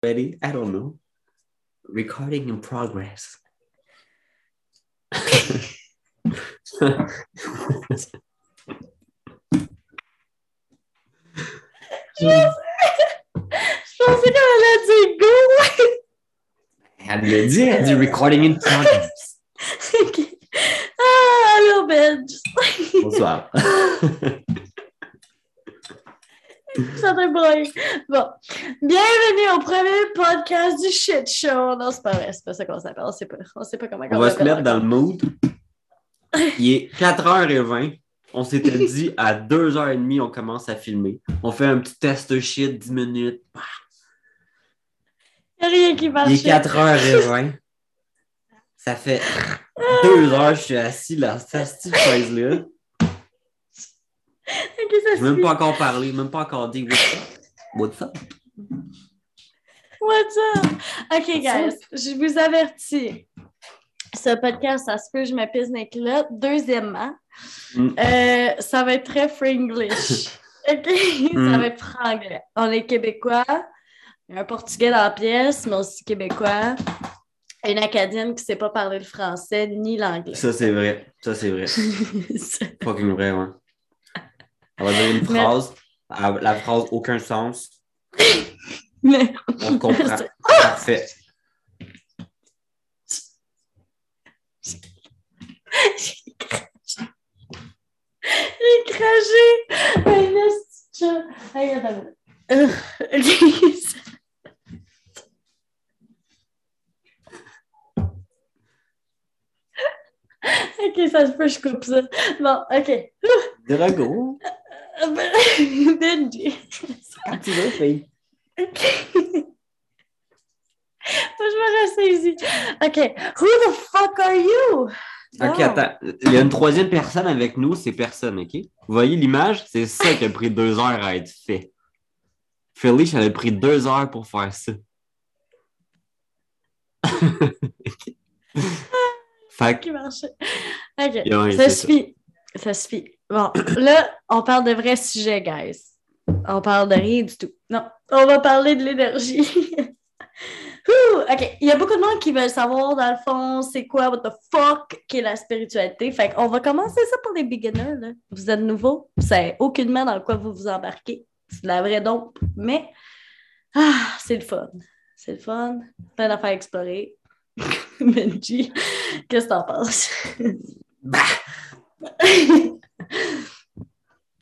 Ready? I don't know. Recording in progress. Je pensais qu'elle allait dire go! Elle l'a dit, elle a dit recording in progress? Ok. Ah, allô, Benj! Bonsoir. Ça te Bon. Bienvenue au premier podcast du shit show. Non, c'est pas vrai, c'est pas ça qu'on s'appelle. On sait pas, on sait pas comment On va se mettre dans le mood. Il est 4h20. On s'était dit à 2h30, on commence à filmer. On fait un petit test shit, 10 minutes. Il n'y a rien qui marche. Il est 4h20. Ça fait 2 heures que je suis assis là, cette petite chaise-là. Ok, ça Je même pas encore parlé, même pas encore dit what's up. What's up? What's up? OK, guys, je vous avertis. Ce podcast, ça se peut, je me pisse dans les. Deuxièmement, Mm. euh, ça va être très fringlish. OK? Ça Mm. va être franglais. On est québécois. Il y a un portugais dans la pièce, mais aussi québécois. Une acadienne qui ne sait pas parler le français ni l'anglais. Ça, c'est vrai. Ça, c'est vrai. Fucking vrai, ouais. On va dire une phrase. La la phrase aucun sens. mais On comprend. Parfait. J'ai craché de chat. Hey, attends. Euh, ok. Ok, ça se peut, je coupe ça. Bon, ok. Drago. Benji. Quand tu veux, fille. Ok. Moi, je me ressaisis. Ok. Who the fuck are you? Ok, Bon. attends. Il y a une troisième personne avec nous, c'est personne, ok? Vous voyez l'image? C'est ça qui a pris deux heures à être fait. Philly, ça a pris deux heures pour faire ça. fait que, Qui marchait? Ok. Ouais, ça c'est ça. suffit. Ça suffit. Bon, là, on parle de vrais sujets, guys. On parle de rien du tout. Non, on va parler de l'énergie. OK. Il y a beaucoup de monde qui veulent savoir, dans le fond, c'est quoi, what the fuck, qu'est la spiritualité. Fait qu'on va commencer ça pour les beginners. Là. Vous êtes vous savez aucunement dans quoi vous vous embarquez. C'est de la vraie dope. Mais, ah, c'est le fun. C'est le fun. Plein d'affaires à explorer. Benji, qu'est-ce que t'en penses?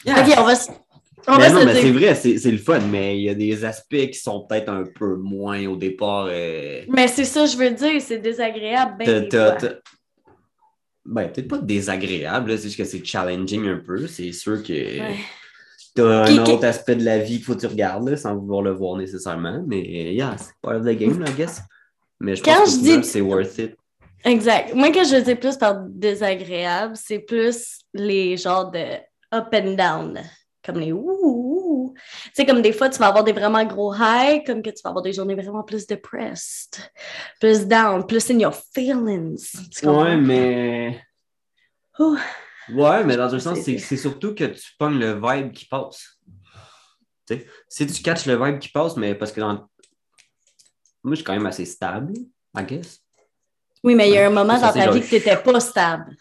OK, on va se, on Mais va non, se mais c'est vrai, c'est c'est le fun, mais il y a des aspects qui sont peut-être un peu moins au départ. euh, Mais c'est ça, je veux dire, c'est désagréable. Ben, Ben, peut-être pas désagréable, là, c'est juste que c'est challenging un peu. C'est sûr que Ouais. t'as un Qui- qui- autre aspect de la vie qu'il faut que tu regardes, là, sans vouloir le voir nécessairement. Mais yeah, c'est part of the game, I guess. Mais je Quand pense je final, dis- c'est worth it. Exact. Moi, quand je dis plus par désagréable, c'est plus les genres de up and down. Comme les ouh. Tu sais, comme des fois, tu vas avoir des vraiment gros highs, comme que tu vas avoir des journées vraiment plus depressed, plus down, plus in your feelings. Ouais, mais. Ouh. Ouais, mais dans un sens, C'est- surtout que tu pognes le vibe qui passe. Tu sais, si tu catches le vibe qui passe, mais parce que dans. Moi, je suis quand même assez stable, I guess. Oui, mais il y a un moment ça, dans ta vie que tu n'étais pas stable.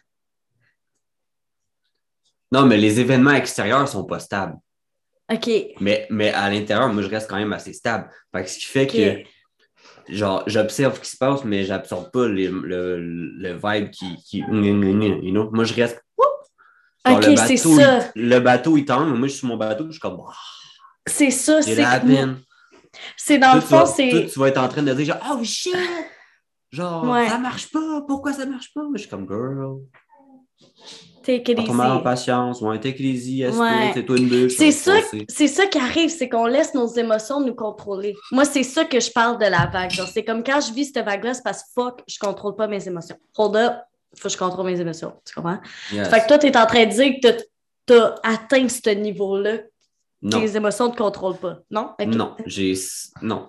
Non, mais les événements extérieurs sont pas stables. OK. Mais, mais à l'intérieur, moi, je reste quand même assez stable. Fait que ce qui fait que, genre, j'observe ce qui se passe, mais j'absorbe pas les- le, le vibe qui. qui you know? Moi, je reste. Genre, OK, c'est ça. il- le bateau, il tend, mais moi, je suis sur mon bateau, je suis comme. Ah, C'est ça. C'est C'est dans le fond, c'est. tu vas être en train de dire, genre, oh shit! Genre, Ouais. ça marche pas, pourquoi ça marche pas? Je suis comme, girl, Take it mal en easy. patience, ouais, take it easy, Ouais. c'est toi une bûche. C'est ça ça, c'est ça qui arrive, c'est qu'on laisse nos émotions nous contrôler. Moi, c'est ça que je parle de la vague. Genre, C'est comme quand je vis cette vague-là, c'est parce que fuck, je contrôle pas mes émotions. Hold up, faut que je contrôle mes émotions. Tu comprends? Yes. Fait que toi, tu es en train de dire que tu as atteint ce niveau-là. Non, Tes émotions ne te contrôlent pas. Non? Non, j'ai. Non.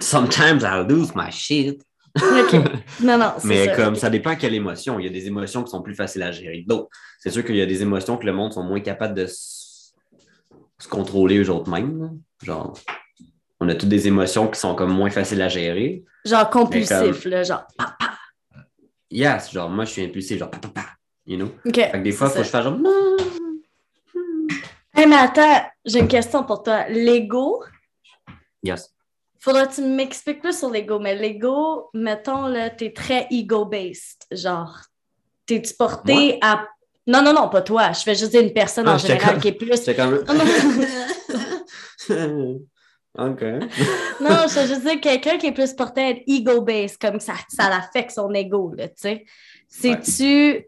Sometimes I lose my shit. Non, non, Mais ça. comme ça dépend à quelle émotion. Il y a des émotions qui sont plus faciles à gérer que d'autres. C'est sûr qu'il y a des émotions que le monde sont moins capables de se contrôler eux autres mêmes. là. Genre, on a toutes des émotions qui sont comme moins faciles à gérer. Genre compulsif, là, genre pa, pa. Yes, genre, moi, je suis impulsif, genre, pa, pa, pa, you know? Fait que des fois, il faut que je fasse genre, non. Hey, mais attends, j'ai une question pour toi. L'ego, Yes. Faudra que tu m'expliques plus sur l'ego, mais l'ego, mettons, là, t'es très ego-based. Genre, t'es-tu porté à. Non, non, non, pas toi. Je fais juste dire une personne Ah, en général comme- qui est plus. C'est comme. OK. Non, je veux juste dire quelqu'un qui est plus porté à être ego-based, comme ça, ça l'affecte son ego, là, tu sais. C'est-tu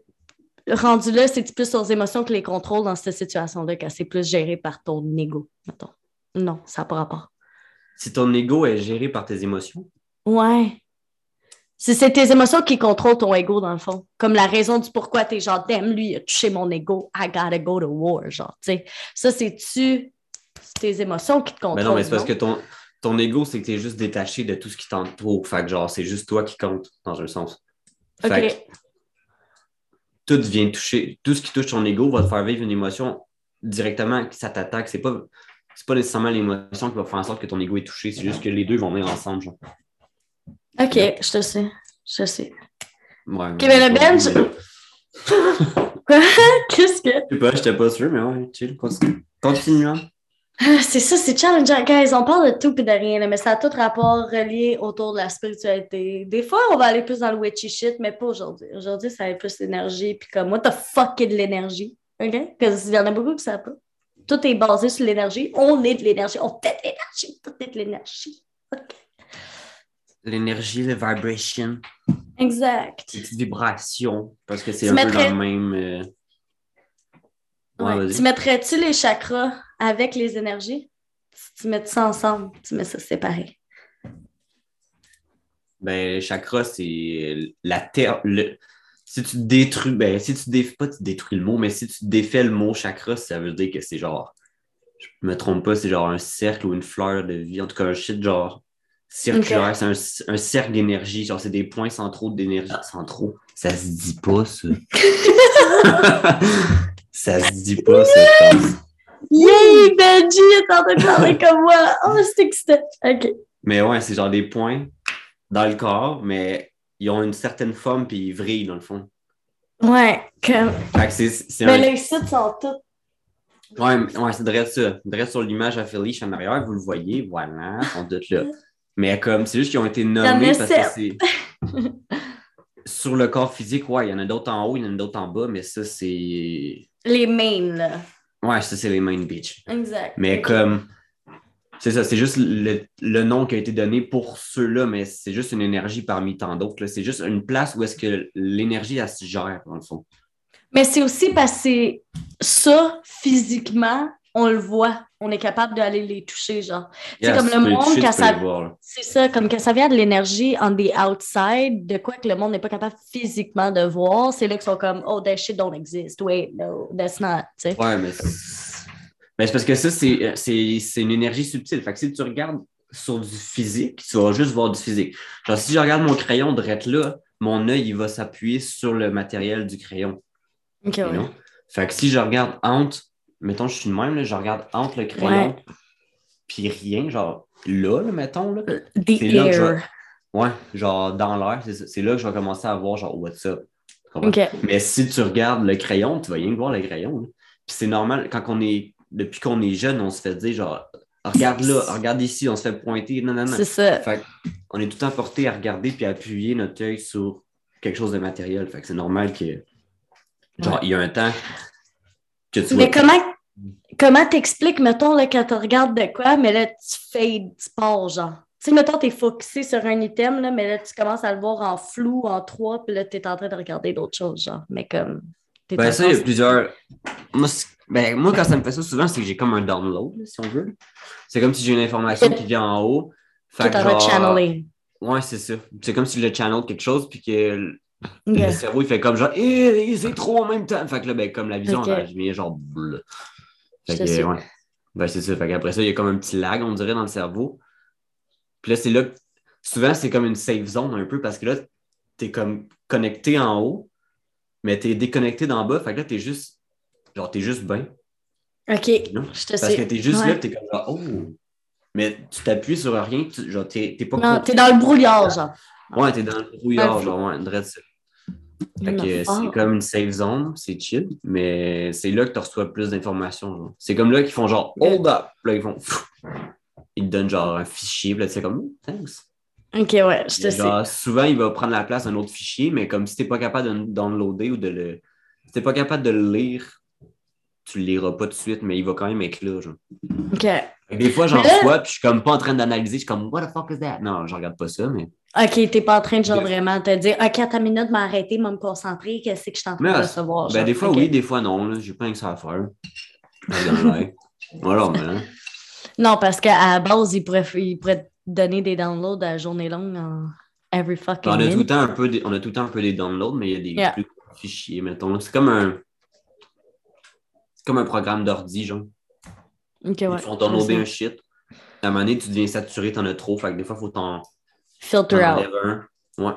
rendu là, c'est-tu plus sur les émotions que les contrôles dans cette situation-là, quand c'est plus géré par ton ego, mettons? Non, ça n'a pas rapport. Si ton ego est géré par tes émotions, Ouais. Si c'est tes émotions qui contrôlent ton ego, dans le fond. Comme la raison du pourquoi t'es genre, damn, lui, il a touché mon ego, I gotta go to war, genre, tu sais. Ça, c'est-tu tes émotions qui te contrôlent? Mais non, mais c'est parce que ton, ton ego, c'est que tu es juste détaché de tout ce qui t'entoure. Fait que genre, c'est juste toi qui compte, dans un sens. Fait que OK. tout vient toucher, tout ce qui touche ton ego va te faire vivre une émotion directement, que ça t'attaque. C'est pas, c'est pas nécessairement l'émotion qui va faire en sorte que ton ego est touché. C'est juste que les deux vont venir ensemble. Genre. OK, je te sais. Je sais. Ouais, Ok, mais le bench- Quoi? Qu'est-ce que? Je sais pas, j'étais pas sûr, mais ouais, chill, continue. Continuons. Ah, C'est ça, c'est challengeant. Guys, on parle de tout et de rien, mais ça a tout rapport relié autour de la spiritualité. Des fois, on va aller plus dans le witchy shit, mais pas aujourd'hui. Aujourd'hui, ça va être plus l'énergie, puis comme, what the fuck est de l'énergie? OK? Parce qu'il y en a beaucoup qui savent pas. Tout est basé sur l'énergie. On est de l'énergie. On fait de l'énergie. Tout est de l'énergie. L'énergie, le vibration, Exact. les petites vibrations, parce que c'est un peu dans le même. euh, Ouais, Ouais. vas-y. Tu mettrais-tu les chakras avec les énergies? Si tu mets ça ensemble, tu mets ça séparé. Ben, le chakra, c'est la terre. Le... Si tu détruis, ben, si tu défais, pas tu détruis le mot, mais si tu défais le mot chakra, ça veut dire que c'est genre, je me trompe pas, c'est genre un cercle ou une fleur de vie, en tout cas un shit genre circulaire, c'est un, un cercle d'énergie, genre c'est des points centraux d'énergie, centraux? Ça se dit pas, ça. ça se dit pas, ça. Yay! Benji est en train de parler comme moi! Oh, c'est excitant! OK. Mais ouais, c'est genre des points dans le corps, mais ils ont une certaine forme puis ils vrillent dans le fond. Ouais, comme... Fait que c'est, c'est Mais un- les sites sont tous... Ouais, ouais c'est direct ça. Direct sur l'image à Felice en arrière, vous le voyez, voilà, ils sont tous là. Mais comme, c'est juste qu'ils ont été nommés parce que c'est. sur le corps physique, ouais, il y en a d'autres en haut, il y en a d'autres en bas, mais ça, c'est. Les mains, là. Ouais, ça, c'est les main bitch. Exact. Mais comme. C'est ça, c'est juste le, le nom qui a été donné pour ceux-là, mais c'est juste une énergie parmi tant d'autres. C'est juste une place où est-ce que l'énergie, elle se gère, dans le fond. Mais c'est aussi parce que ça, physiquement, on le voit. On est capable d'aller les toucher, genre. C'est comme le monde, toucher, quand ça-. C'est ça, comme que ça vient de l'énergie on the outside, de quoi que le monde n'est pas capable physiquement de voir, c'est là qu'ils sont comme, oh, that shit don't exist. Wait, no, that's not. Ouais, mais c'est mais c'est parce que ça, c'est euh, c'est- c'est une énergie subtile. Fait que si tu regardes sur du physique, tu vas juste voir du physique. Genre, si je regarde mon crayon direct là, mon œil, il va s'appuyer sur le matériel du crayon. Ok, ouais. Fait que si je regarde entre, mettons, je suis de même, là, je regarde entre le crayon puis rien, genre là, là, mettons, là. The que je air. Ouais, genre dans l'air, c'est là que je vais commencer à voir, genre, what's up. Mais si tu regardes le crayon, tu vas rien que voir le crayon. là. Puis c'est normal, quand on est, depuis qu'on est jeune, on se fait dire genre, regarde là, regarde ici, on se fait pointer, non, non, non. C'est ça. Fait on est tout le temps porté à regarder puis à appuyer notre œil sur quelque chose de matériel. Fait que c'est normal que, genre, Ouais. il y a un temps que tu Mais vois- comment comment t'expliques, mettons, là, quand tu regardes de quoi, mais là, tu fades, tu pars, genre? Tu sais, mettons, t'es focusé sur un item, là, mais là, tu commences à le voir en flou, en trois, puis là, t'es en train de regarder d'autres choses, genre. Mais comme. Ben, en ça, il y a plusieurs. Moi, ben, moi, quand ça me fait ça, souvent, c'est que j'ai comme un download, là, si on veut. C'est comme si j'ai une information qui vient en haut. Fait que genre- channeling. Ouais, c'est ça. C'est comme si je le channel quelque chose, puis que le cerveau, il fait comme genre, eh, c'est trop en même temps. Fait que là, ben, comme la vision, elle devient genre. Fait Je que, ouais. Ben, c'est ça. Fait qu'après ça, il y a comme un petit lag, on dirait, dans le cerveau. Puis là, c'est là que souvent, c'est comme une safe zone un peu parce que là, t'es comme connecté en haut, mais t'es déconnecté d'en bas. Fait que là, t'es juste, genre, t'es juste bien. OK, Non? je te Parce que t'es juste Ouais. là, t'es comme genre, oh, Mais tu t'appuies sur rien, tu, genre, t'es, t'es pas. Non, t'es dans le brouillard, genre. Ouais, t'es dans le brouillard, Ouais, genre, ouais, drette ça. Fait que c'est comme une safe zone, c'est chill, mais c'est là que tu reçois plus d'informations. genre. C'est comme là qu'ils font genre hold up, là ils font ils te donnent genre un fichier, puis là tu sais comme oh, thanks. Ok, ouais, je te sais. Souvent il va prendre la place d'un autre fichier, mais comme si t'es pas capable de le downloader ou de le. Si t'es pas capable de le lire, tu le liras pas tout de suite, mais il va quand même être là. Genre. Ok. Des fois j'en reçois, puis je suis comme pas en train d'analyser, je suis comme what the fuck is that? Non, je regarde pas ça, mais. Ok, t'es pas en train de genre vraiment te dire, ok, à ta minute, m'arrêter, me concentrer, qu'est-ce que je suis en train de recevoir? Ben, des fois, oui, des fois, non. là. J'ai pas rien que ça à faire. Voilà, mais. hein. Non, parce qu'à la base, ils pourraient, ils pourraient te donner des downloads à journée longue en every fucking On a, tout le temps un peu des, on a tout le temps un peu des downloads, mais il y a des Yeah. plus gros fichiers, mettons. C'est comme un. Comme un programme d'ordi, genre. Ok, Ils ouais. font downloader je un shit. À un moment donné, tu deviens saturé, t'en as trop. Fait que des fois, il faut t'en Filter out. un. Ouais.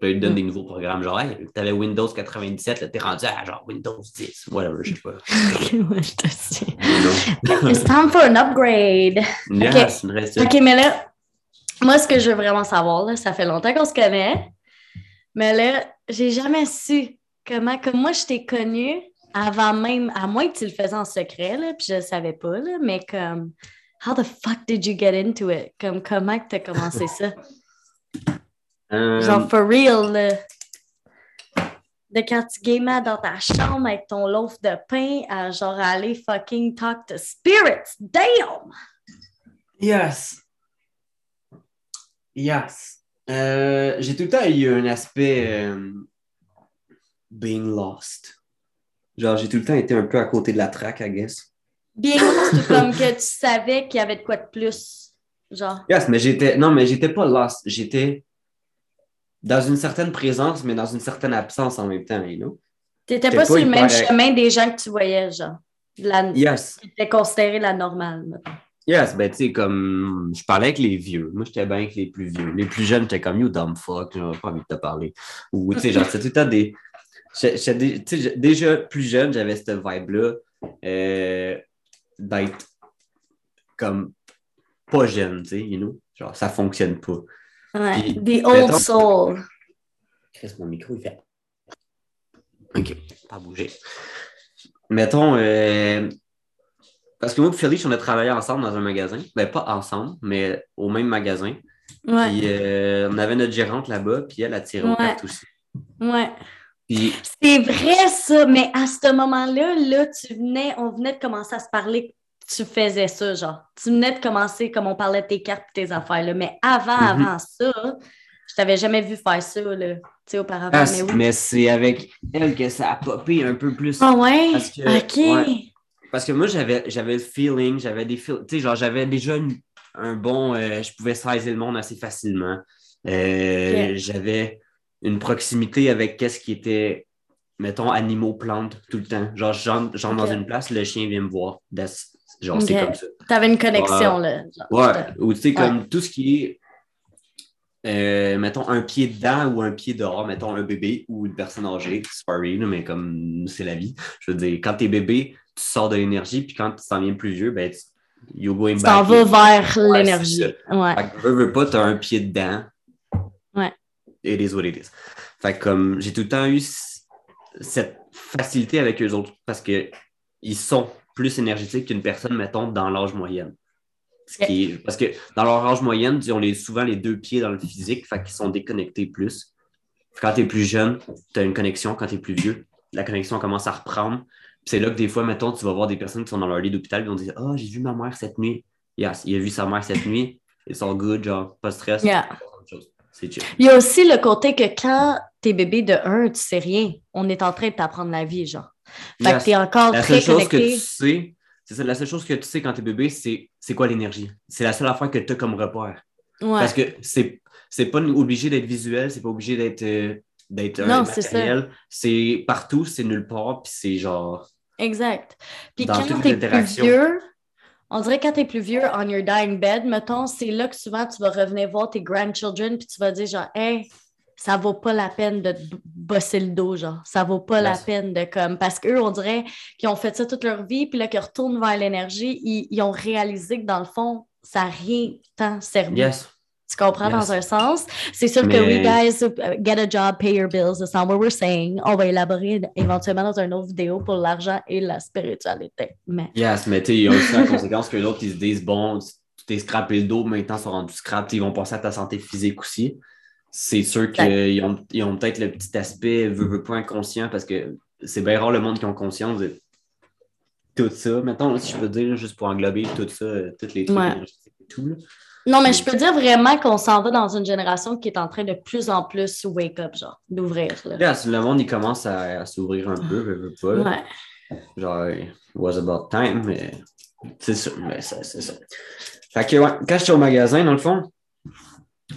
Là, ils te donnent Mm. des nouveaux programmes. Genre, hey, t'avais Windows 97, là, t'es rendu à genre Windows 10. Whatever, je sais pas. Ok, ouais, je te sais. It's time for an upgrade. Yes, reste- OK, mais là, moi, ce que je veux vraiment savoir, là, ça fait longtemps qu'on se connaît, mais là, j'ai jamais su comment, comme moi, je t'ai connue avant même, à moins que tu le faisais en secret, là, puis je le savais pas, là, mais comme, how the fuck did you get into it? Comme, comment que t'as commencé ça? Euh, Genre, for real, là. De quand tu gamais dans ta chambre avec ton loaf de pain à genre aller fucking talk to spirits. Damn! Yes. Yes. Euh, j'ai tout le temps eu un aspect euh, being lost. Genre, j'ai tout le temps été un peu à côté de la traque, I guess. Bien lost, comme que tu savais qu'il y avait de quoi de plus. Genre. Yes, mais j'étais. Non, mais j'étais pas lost. J'étais dans une certaine présence, mais dans une certaine absence en même temps, you know? T'étais pas pas sur le même chemin des gens que tu voyais, genre. La... Yes. Qui était considéré la normale. mettons. Yes, ben tu sais, comme je parlais avec les vieux. Moi, j'étais bien avec les plus vieux. Les plus jeunes, j'étais comme you dumb fuck, j'avais pas envie de te parler. Ou tu sais, genre, c'était tout le temps des. Déjà plus jeune, j'avais cette vibe-là euh, d'être comme pas jeune, tu sais, you know? Genre, ça fonctionne pas. Ouais. Puis, The old mettons- soul. Chris, mon micro, il fait. OK, pas bouger. Mettons, euh, parce que moi et Félix, on a travaillé ensemble dans un magasin. Ben, pas ensemble, mais au même magasin. Ouais. Puis euh, on avait notre gérante là-bas, puis elle a tiré Ouais. aux cartes aussi. Ouais. Puis, C'est vrai, ça, mais à ce moment-là, là, tu venais, on venait de commencer à se parler, tu faisais ça, genre. Tu venais de commencer, comme on parlait de tes cartes et tes affaires, là. Mais avant, Mhm. avant ça, je t'avais jamais vu faire ça, là, tu sais, auparavant. ah, mais oui. mais c'est avec elle que ça a popé un peu plus. Ah ouais? Parce que- OK. ouais. Parce que moi, j'avais, j'avais le feeling, j'avais des tu sais, genre, j'avais déjà une- un bon, euh, je pouvais saisir le monde assez facilement. Euh. J'avais une proximité avec qu'est-ce qui était, mettons, animaux, plantes, tout le temps. Genre, j'entre, dans une place, le chien vient me voir. That's- genre, c'est comme ça. T'avais une connexion, là. genre, Ouais, ou tu sais, comme Ouais. tout ce qui est, euh, mettons, un pied dedans ou un pied dehors, mettons, un bébé ou une personne âgée, sorry, mais comme c'est la vie. Je veux dire, quand t'es bébé, tu sors de l'énergie, puis quand tu t'en viens plus vieux, ben, tu, you going Tu back. t'en vas vers l'énergie. Ouais. Fait que veux, veux pas, t'as un pied dedans. It is what it is. Fait comme j'ai tout le temps eu cette facilité avec eux autres parce que ils sont plus énergétiques qu'une personne, mettons, dans l'âge moyenne. Parce que dans leur âge moyenne, ils ont les, souvent les deux pieds dans le physique, fait qu'ils sont déconnectés plus. Quand tu es plus jeune, tu as une connexion. Quand tu es plus vieux, la connexion commence à reprendre. C'est là que des fois, mettons, tu vas voir des personnes qui sont dans leur lit d'hôpital et vont dire Ah, j'ai vu ma mère cette nuit. Yes, il a vu sa mère cette nuit. Ils sont good, genre, pas stress. Yeah. Il y a aussi le côté que quand t'es bébé de 1, tu sais rien. On est en train de t'apprendre la vie, genre. Fait que t'es encore La très seule chose que tu sais, c'est ça, la seule chose que tu sais quand tu es bébé, c'est c'est quoi l'énergie? C'est la seule affaire que tu as comme repère. Ouais. Parce que c'est c'est pas obligé d'être visuel, c'est pas obligé d'être euh, d'être Non, c'est ça. matériel. C'est partout, c'est nulle part, puis c'est genre. Exact. Puis quand t'es plus vieux, on dirait quand t'es plus vieux, on your dying bed, mettons, c'est là que souvent tu vas revenir voir tes grandchildren puis tu vas dire genre, hey, ça vaut pas la peine de bosser le dos, genre. Ça vaut pas la peine de comme. Parce qu'eux, on dirait qu'ils ont fait ça toute leur vie, puis là, qu'ils retournent vers l'énergie, ils, ils ont réalisé que dans le fond, ça n'a rien tant servi. Yes. Tu comprends Yes. dans un sens? C'est sûr que oui, guys, uh, get a job, pay your bills. That's not what we're saying. On va élaborer éventuellement dans une autre vidéo pour l'argent et la spiritualité. Mais Yes, mais tu sais, il y a aussi la conséquence que l'autre, ils se disent, bon, tu t'es scrappé le dos, maintenant ils sont rendus scrap, ils vont penser à ta santé physique aussi. C'est sûr qu'ils ont, ils ont peut-être le petit aspect, veut, veut pas inconscient, parce que c'est bien rare le monde qui ont conscience de tout ça. Maintenant, si je peux dire, juste pour englober tout ça, euh, tous les trucs Ouais. énergétiques et tout. là. Non, mais je peux dire vraiment qu'on s'en va dans une génération qui est en train de plus en plus wake up, genre, d'ouvrir. là. Le monde, il commence à, à s'ouvrir un peu, veut, veut pas. là. Ouais. Genre, it was about time, mais c'est ça. Mais ça, c'est ça. Fait que, ouais, quand j'étais au magasin, dans le fond,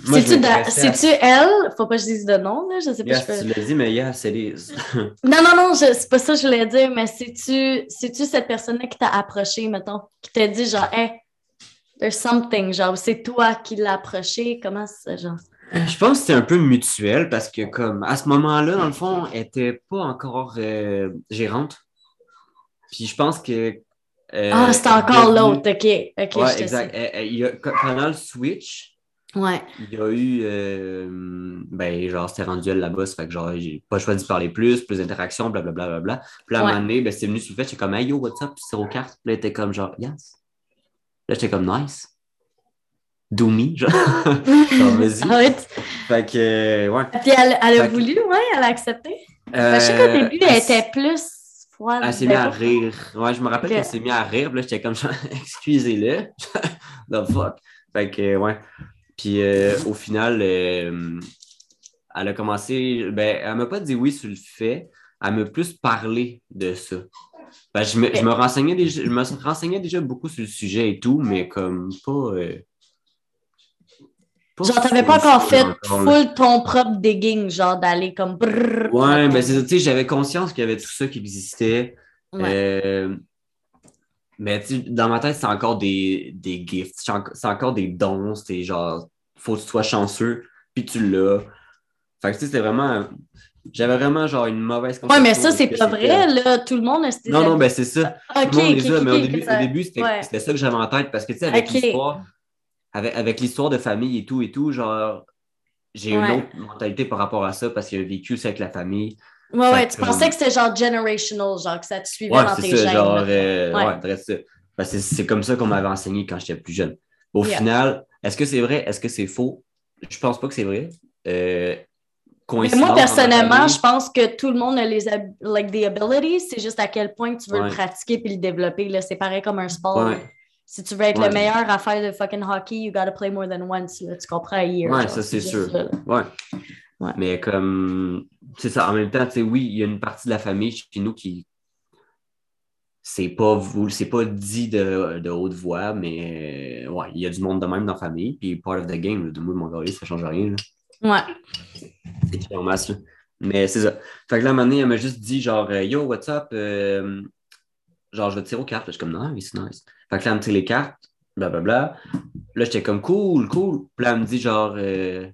moi, je C'est-tu à- elle? Faut pas que je dise de nom, là. Je sais pas. Yes, je peux- tu l'as dit, mais yes, c'est Liz. Non, non, non, je- c'est pas ça que je voulais dire, mais c'est-tu c'est-tu cette personne-là qui t'a approché, mettons, qui t'a dit genre, hey, there's something, genre, c'est toi qui l'as approché, comment c'est, genre? Je pense que c'était un peu mutuel parce que, comme, à ce moment-là, dans le fond, elle était pas encore euh, gérante. Puis je pense que. euh, ah, est encore l'autre, ok, ok, Ouais, je te exact. Elle- elle- il y a- pendant le switch, sais. Ouais, il y a eu. euh, ben, genre, c'était rendu elle là-bas, ça fait que, genre, j'ai pas choisi de parler plus, plus d'interactions, blablabla. Bla, bla, bla. Puis là, à un Ouais. moment donné, ben, c'est venu sur le fait, j'étais comme, hey yo, what's up? Puis c'est aux cartes. Puis là, elle était comme, genre, yes. Là, j'étais comme, nice. Do me, genre. genre, vas-y. Ah ouais. Fait que, euh, ouais. Puis elle, elle a Fait que- voulu, ouais, elle a accepté. Ben, je sais qu'au Euh, début, elle était plus froide. Elle s'est mise à rire. Ouais, je me rappelle qu'elle s'est mise à rire. puis Là, j'étais comme, genre, excusez-le. The fuck. Fait que, euh, ouais. Puis euh, au final, euh, elle a commencé. Ben, elle m'a pas dit oui sur le fait. Elle m'a plus parlé de ça. Ben, je, me, je me renseignais déjà, je me renseignais déjà beaucoup sur le sujet et tout, mais comme pas. euh, pas Genre, t'avais pas encore fait encore, full ton propre digging, genre d'aller comme brrr. Ouais, ben c'est ça, tu sais, j'avais conscience qu'il y avait tout ça qui existait. Ouais. Euh, mais tu dans ma tête, c'est encore des, des gifts, c'est encore des dons, c'est genre, faut que tu sois chanceux, puis tu l'as. Fait que tu sais, c'était vraiment. J'avais vraiment genre une mauvaise Ouais, mais ça, conception c'est pas vrai, là. Tout le monde a cette Non, non, ben c'est ça. Ok, Tout le monde ok, les a, ok, mais au début, ça- début, c'était ouais. ça que j'avais en tête parce que tu sais, avec l'histoire, avec, avec l'histoire de famille et tout et tout, genre, j'ai Ouais. une autre mentalité par rapport à ça parce qu'il y a un vécu ça avec la famille. Ouais, tu pensais que c'était genre generational, genre que ça te suivait Ouais, dans tes ça, gènes. genre, euh, Ouais. ouais. Ben, c'est, c'est comme ça qu'on m'avait enseigné quand j'étais plus jeune. Au Yeah. final, est-ce que c'est vrai? Est-ce que c'est faux? Je pense pas que c'est vrai. Euh, Mais moi, personnellement, je pense que tout le monde a les like the abilities, c'est juste à quel point tu veux Ouais. le pratiquer puis le développer. Là. C'est pareil comme un sport. Ouais. Si tu veux être Ouais. le meilleur à faire de fucking hockey, you gotta play more than once. là. Tu comprends? Year, Ouais, genre, ça, c'est sûr. ça. Ouais. Mais comme, c'est ça, en même temps, tu sais, oui, il y a une partie de la famille chez nous qui, c'est pas, vous- c'est pas dit de, de haute voix, mais ouais, il y a du monde de même dans la famille, puis part of the game, là, de moi, mon gars, ça change rien. là. Ouais. C'est en masse, là. Mais c'est ça. Fait que là, à un moment donné, elle m'a juste dit, genre, euh, yo, what's up? Euh, genre, je vais te tirer aux cartes. Là, Je suis comme, non, mais c'est nice. Fait que là, elle me tire les cartes, blablabla. Là, j'étais comme, cool, cool. Puis là, elle me dit, genre, euh,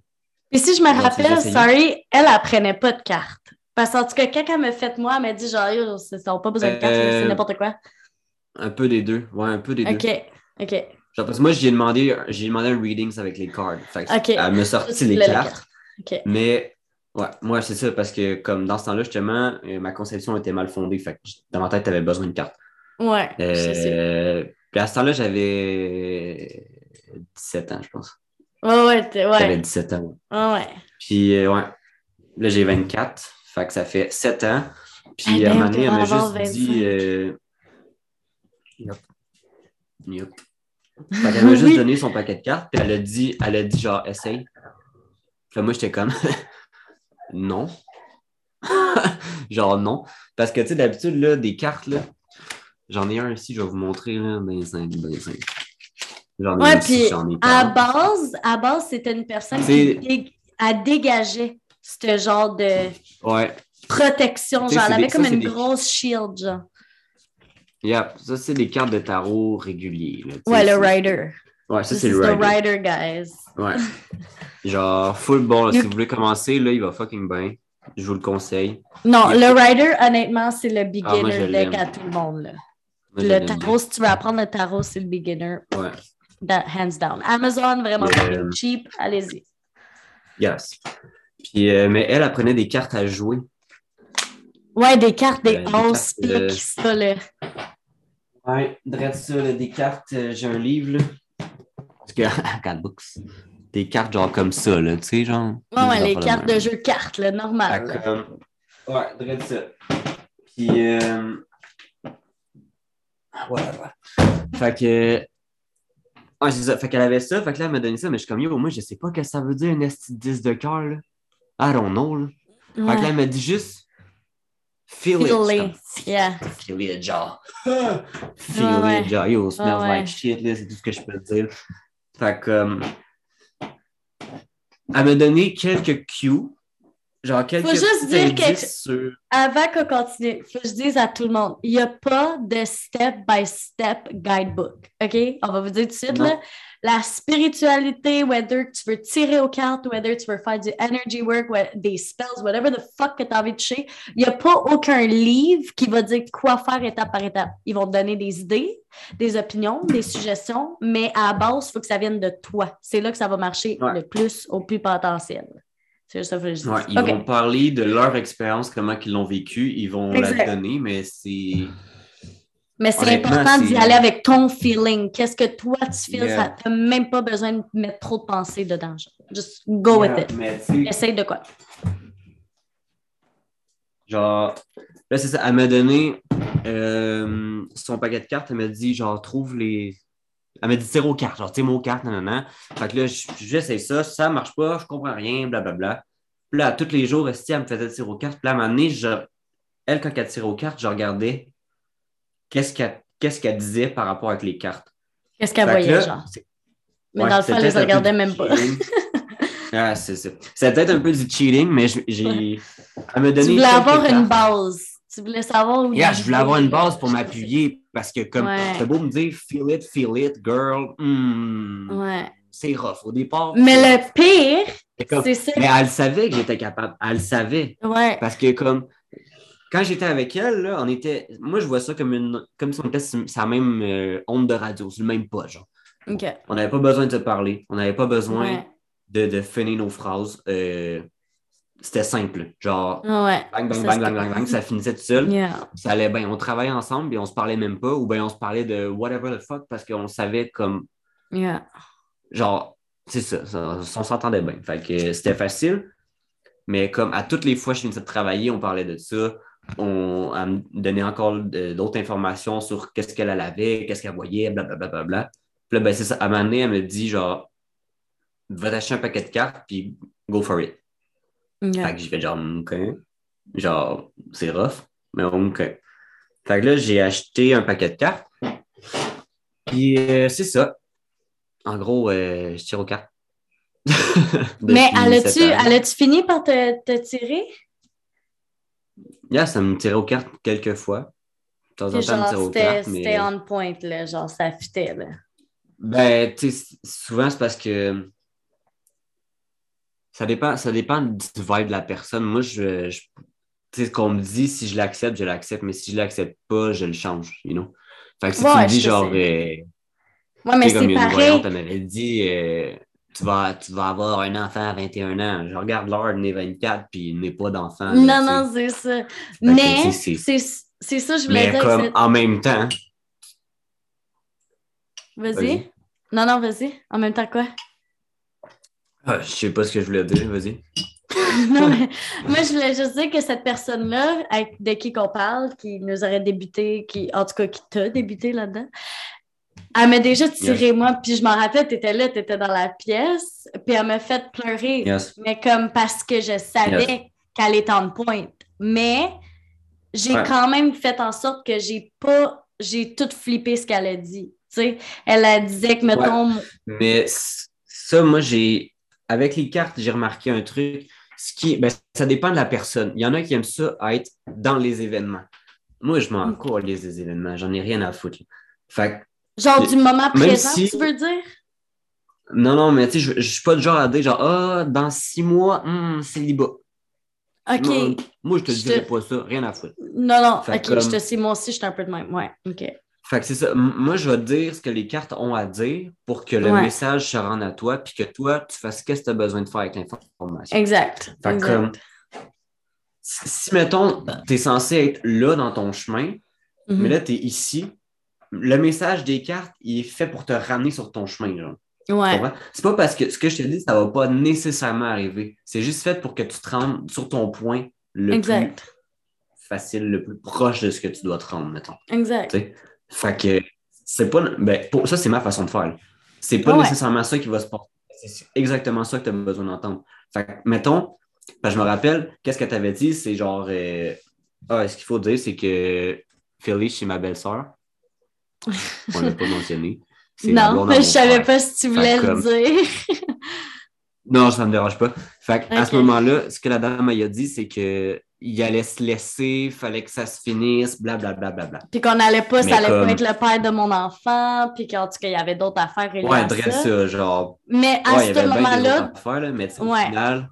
Et si je me rappelle, sorry, elle, elle prenait pas de carte. Parce qu'en tout cas, quand elle m'a fait moi, elle m'a dit genre, Yo, c'est- ça n'a pas besoin de carte, là, Euh, c'est n'importe quoi. un peu des deux. Ouais, un peu des deux. Ok, ok. Genre, parce que moi, j'ai demandé, j'ai demandé un readings avec les cards. Fait que. Elle m'a sorti Tu les cartes. Mais, ouais, moi, c'est ça, parce que, comme dans ce temps-là, justement, euh, ma conception était mal fondée. Fait que dans ma tête, tu avais besoin de carte. Ouais. Euh, puis à ce temps-là, j'avais 17 ans, je pense. Ouais, ouais, t'es- J'avais ouais. 17 ans. Ouais, ouais. Puis, euh, ouais. Là, j'ai 24. Fait que ça fait 7 ans. Puis, Eh à un ben, moment donné, elle on m'a juste dit. 25. Euh... Yup. Yup. Fait qu'elle m'a juste Oui. donné son paquet de cartes. Puis, elle a dit, elle a dit genre, essaye. Puis moi, j'étais comme, non. genre, non. Parce que, tu sais, d'habitude, là, des cartes, là, j'en ai un ici, je vais vous montrer, là, ben simple, ben. J'en ai Ouais, un ici, puis j'en ai à base, à base, c'était une personne qui C'est- dég- elle dégageait ce genre de Ouais. protection. Genre, elle avait comme ça, une des- grosse shield, genre. Yep. Ça, c'est des cartes de tarot réguliers. là, Ouais, le rider. Ouais, ça, c'est le the rider. rider, guys. Ouais. Genre, full bon. là, Si vous voulez commencer, là, il va fucking bien. Je vous le conseille. Non, le rider, honnêtement, c'est le Ah, beginner deck à tout le monde. Là. Moi, Le tarot, si tu veux apprendre le tarot, c'est le beginner. Ouais. Hands down. Amazon, vraiment Mais, euh, cheap. Allez-y. Yes. Puis, euh, mais elle, elle prenait des cartes à jouer. Ouais, des cartes, des Euh, des house cartes, euh, pics, ça, là. Ouais, drette ça, des cartes, euh, j'ai un livre, là. Parce que, regarde, books. Des cartes, genre comme ça, là, tu sais, genre. Ouais, ouais, les cartes de jeu cartes, là, normal. Là. euh, ouais, drette ça. Puis, euh... voilà. Fait que. Ouais, c'est ça. Fait qu'elle avait ça. Fait que là, elle m'a donné ça, mais je suis comme, yo, moi, je sais pas ce que ça veut dire, un esti de 10 de cœur, là. I don't know, là. Fait que là, Ouais. elle m'a dit juste. Feel, it. Feel it. Yeah. Feel it, genre. Feel ouais. it, genre. Yo, smells Ouais, ouais. like shit, là, c'est tout ce que je peux te dire. Fait que. euh, elle m'a donné quelques cues. Genre, quelques juste petits dire quelque- sur. Avant qu'on continue, faut que je dise à tout le monde, il n'y a pas de step-by-step guidebook. OK? On va vous dire tout de suite, Non. là. La spiritualité, whether tu veux tirer aux cartes, whether tu veux faire du energy work, des spells, whatever the fuck que tu as envie de toucher, il n'y a pas aucun livre qui va dire quoi faire étape par étape. Ils vont te donner des idées, des opinions, des suggestions, mais à la base, il faut que ça vienne de toi. C'est là que ça va marcher Ouais. le plus au plus potentiel. C'est juste ça que je dis. Ouais, ils vont parler de leur expérience, comment ils l'ont vécu. Ils vont Exact. la donner, mais c'est. Mais c'est important d'y aller avec ton feeling. Qu'est-ce que toi tu feels? Yeah. Tu n'as même pas besoin de mettre trop de pensée dedans. Just go with it. Mais Essaye de quoi? genre, là, c'est ça. Elle m'a donné euh, son paquet de cartes. Elle m'a dit, genre, trouve les. Elle m'a dit, aux cartes, genre, tire aux cartes, nanana. Fait que là, j- j'essaie ça, ça marche pas, je comprends rien, blablabla. Puis là, tous les jours, elle me faisait tirer aux cartes. Puis là, à un moment donné, je- elle, quand elle tirait aux cartes, je regardais qu'est-ce qu'elle qu'est-ce qu'elle disait par rapport avec les cartes. Qu'est-ce qu'elle que voyait, là, genre? Mais ouais, dans le fond, elle les regardait même pas. ah, c'est ça. C'est peut-être un peu du cheating, mais j'ai. Elle m'a donné. Tu voulais avoir une base. Tu voulais savoir où. Yeah, je voulais avoir une base pour naviguer. m'appuyer parce que, comme, Ouais. c'est beau me dire feel it, feel it, girl. hmm, Ouais. C'est rough au départ. Mais le pire, c'est ça. Mais elle savait que j'étais capable. Elle le savait. Ouais. Parce que, comme, quand j'étais avec elle, là, on était. Moi, je vois ça comme, une, comme si on était sur la même euh, onde de radio, sur le même pas, genre. On n'avait pas besoin de se parler. On n'avait pas besoin Ouais. de, de finir nos phrases. Euh, C'était simple. Genre, Ouais. bang, bang, bang, bang, bang, bang, ça finissait tout seul. Yeah. Ça allait bien. On travaillait ensemble et on se parlait même pas. Ou bien on se parlait de whatever the fuck parce qu'on savait comme. Yeah. Genre, c'est ça, ça, On s'entendait bien. Fait que c'était facile. Mais comme à toutes les fois que je finissais de travailler, on parlait de ça. On, elle me donnait encore d'autres informations sur qu'est-ce qu'elle elle avait, qu'est-ce qu'elle voyait, blablabla. Bla, bla, bla. Puis là, ben, c'est ça. À un moment donné, elle me dit genre, va t'acheter un paquet de cartes, puis go for it. Fait que j'ai fait genre, OK. Genre, c'est rough, mais OK. Fait que là, j'ai acheté un paquet de cartes. Puis euh, c'est ça. En gros, euh, je tire aux cartes. Mais elle a-tu fini par te, te tirer? Yeah, ça me tirait aux cartes quelques fois. De temps en temps, c'était Mais... on point, là. Genre, ça fitait, là. Ben, tu sais, souvent, c'est parce que ça dépend, ça dépend du vibe de la personne. Moi, je, je- tu sais, ce qu'on me dit, si je l'accepte, je l'accepte, mais si je l'accepte pas, je le change, you know? Fait que si tu me dis genre, euh, Ouais, mais sais, comme c'est une pareil. voyante, elle m'avait dit, euh, tu, vas, tu vas avoir un enfant à 21 ans. Je regarde l'heure, il est 24, puis il n'est pas d'enfant. Non, non, c'est ça. Mais c'est- c'est c'est ça je voulais Mais dire. comme en même temps. Vas-y. Non, non, vas-y. En même temps, quoi? Ah, je sais pas ce que je voulais dire, vas-y. non, mais moi, je voulais juste dire que cette personne-là, de qui qu'on parle, qui nous aurait débuté, qui, en tout cas, qui t'a débuté là-dedans, elle m'a déjà tiré, moi, puis je m'en rappelle, tu étais là, tu étais dans la pièce, puis elle m'a fait pleurer, Yes. mais comme parce que je savais Yes. qu'elle était en pointe. Mais j'ai Ouais. quand même fait en sorte que j'ai pas, j'ai tout flippé ce qu'elle a dit. Tu sais, elle a disait que, mettons, Mais ça, moi, j'ai. Avec les cartes, j'ai remarqué un truc. Ce qui... ben, ça dépend de la personne. Il y en a qui aiment ça être dans les événements. Moi, je m'en Mm. calisse des événements. J'en ai rien à foutre. Fait que, genre du moment présent, si- tu veux dire? non, non, mais tu sais, je, je suis pas le genre à dire genre, ah, dans six mois, hum, célibat. OK. Non, moi, je te Je dirais te- pas ça. Rien à foutre. Non, non, Fait ok, comme- je te sais, moi aussi, je suis un peu de même. Ouais, ok. Fait que c'est ça. Moi, je vais te dire ce que les cartes ont à dire pour que le Ouais. message se rende à toi, puis que toi, tu fasses qu'est-ce que tu as besoin de faire avec l'information. Exact. Fait si, si, mettons, tu es censé être là dans ton chemin, Mhm. mais là, tu es ici, le message des cartes, il est fait pour te ramener sur ton chemin. Genre. Tu Ouais. C'est pas parce que ce que je te dis, ça va pas nécessairement arriver. C'est juste fait pour que tu te rendes sur ton point le Exact. plus facile, le plus proche de ce que tu dois te rendre, mettons. Exact. Fait que c'est pas. Ben, pour ça, c'est ma façon de faire. C'est pas Ah ouais. nécessairement ça qui va se passer. C'est exactement ça que tu as besoin d'entendre. Fait que, mettons, ben, je me rappelle, qu'est-ce que tu avais dit? C'est genre. euh, ah, ce qu'il faut dire, c'est que Philly, c'est ma belle-sœur. On l'a pas mentionné. Non, mais je savais pas si tu voulais Fait le dire. Non, ça me dérange pas. Fait que, à ce moment-là, ce que la dame m'a dit, c'est que il allait se laisser, fallait que ça se finisse, blablabla. Bla, bla, bla. Puis qu'on allait pas, Mais ça allait comme- pas être le père de mon enfant, puis qu'en tout cas, il y avait d'autres affaires reliées Ouais, à ça. ça, genre. Mais à Ouais, il ce moment-là, là, mais Ouais. final,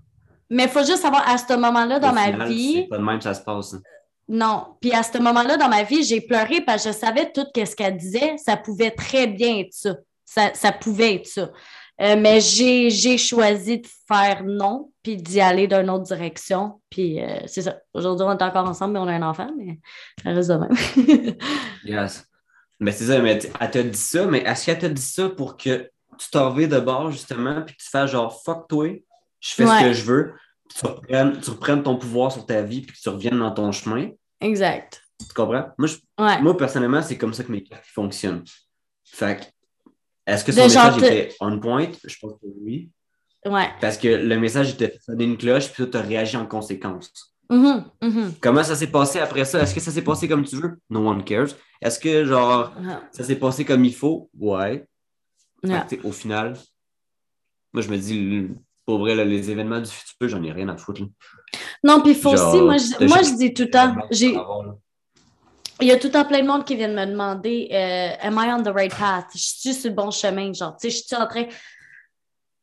mais il faut juste savoir, à ce moment-là dans ma vie, c'est pas de même que ça se passe. hein. non. Puis à ce moment-là dans ma vie, j'ai pleuré parce que je savais tout ce qu'elle disait. Ça pouvait très bien être ça. Ça, ça pouvait être ça. Euh, mais j'ai j'ai choisi de faire non, puis d'y aller d'une autre direction. Puis euh, c'est ça. Aujourd'hui, on est encore ensemble, mais on a un enfant, mais ça reste de même. Yes. Mais c'est ça, mais elle t'a dit ça, mais est-ce qu'elle t'a dit ça pour que tu t'en reviennes de bord, justement, puis que tu fasses genre fuck toi, je fais ce que je veux, puis tu reprennes, tu reprennes ton pouvoir sur ta vie, puis que tu reviennes dans ton chemin? exact. Tu comprends? Moi, je- Ouais. moi personnellement, c'est comme ça que mes cartes fonctionnent. Fait que, est-ce que son message était on point? Je pense que oui. Ouais. Parce que le message était sonné une cloche, puis toi, tu as réagi en conséquence. Mhm, mhm. Comment ça s'est passé après ça? Est-ce que ça s'est passé comme tu veux? No one cares. Est-ce que, genre, Ah, ça s'est passé comme il faut? Ouais. Que, sais, au final, moi, je me dis, pour vrai, là, les événements du futur, j'en ai rien à foutre. là. Non, puis il faut aussi, moi je, moi, je dis tout le temps, j'ai. Il y a tout temps plein de monde qui viennent me demander euh, Am I on the right path? Je suis sur le bon chemin? Genre, tu sais, je suis en train.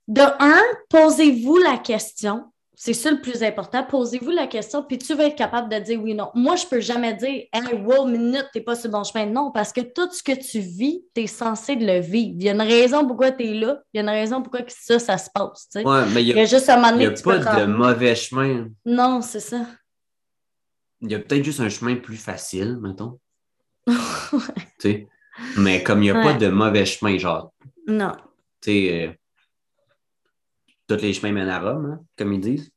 De un, posez-vous la question. C'est ça le plus important. Posez-vous la question, puis tu vas être capable de dire oui ou non. Moi, je peux jamais dire Hey, wow, minute, t'es pas sur le bon chemin. Non, parce que tout ce que tu vis, tu es censé de le vivre. Il y a une raison pourquoi tu es là. Il y a une raison pourquoi ça, ça se passe. tu sais. Ouais, mais il y n'y a a, juste un moment il donné y a pas de mauvais chemin. Non, c'est ça. Il y a peut-être juste un chemin plus facile, mettons. Tu sais. Mais comme il n'y a pas de mauvais chemin, genre, non. tu sais, euh, tous les chemins mènent à Rome, hein, comme ils disent.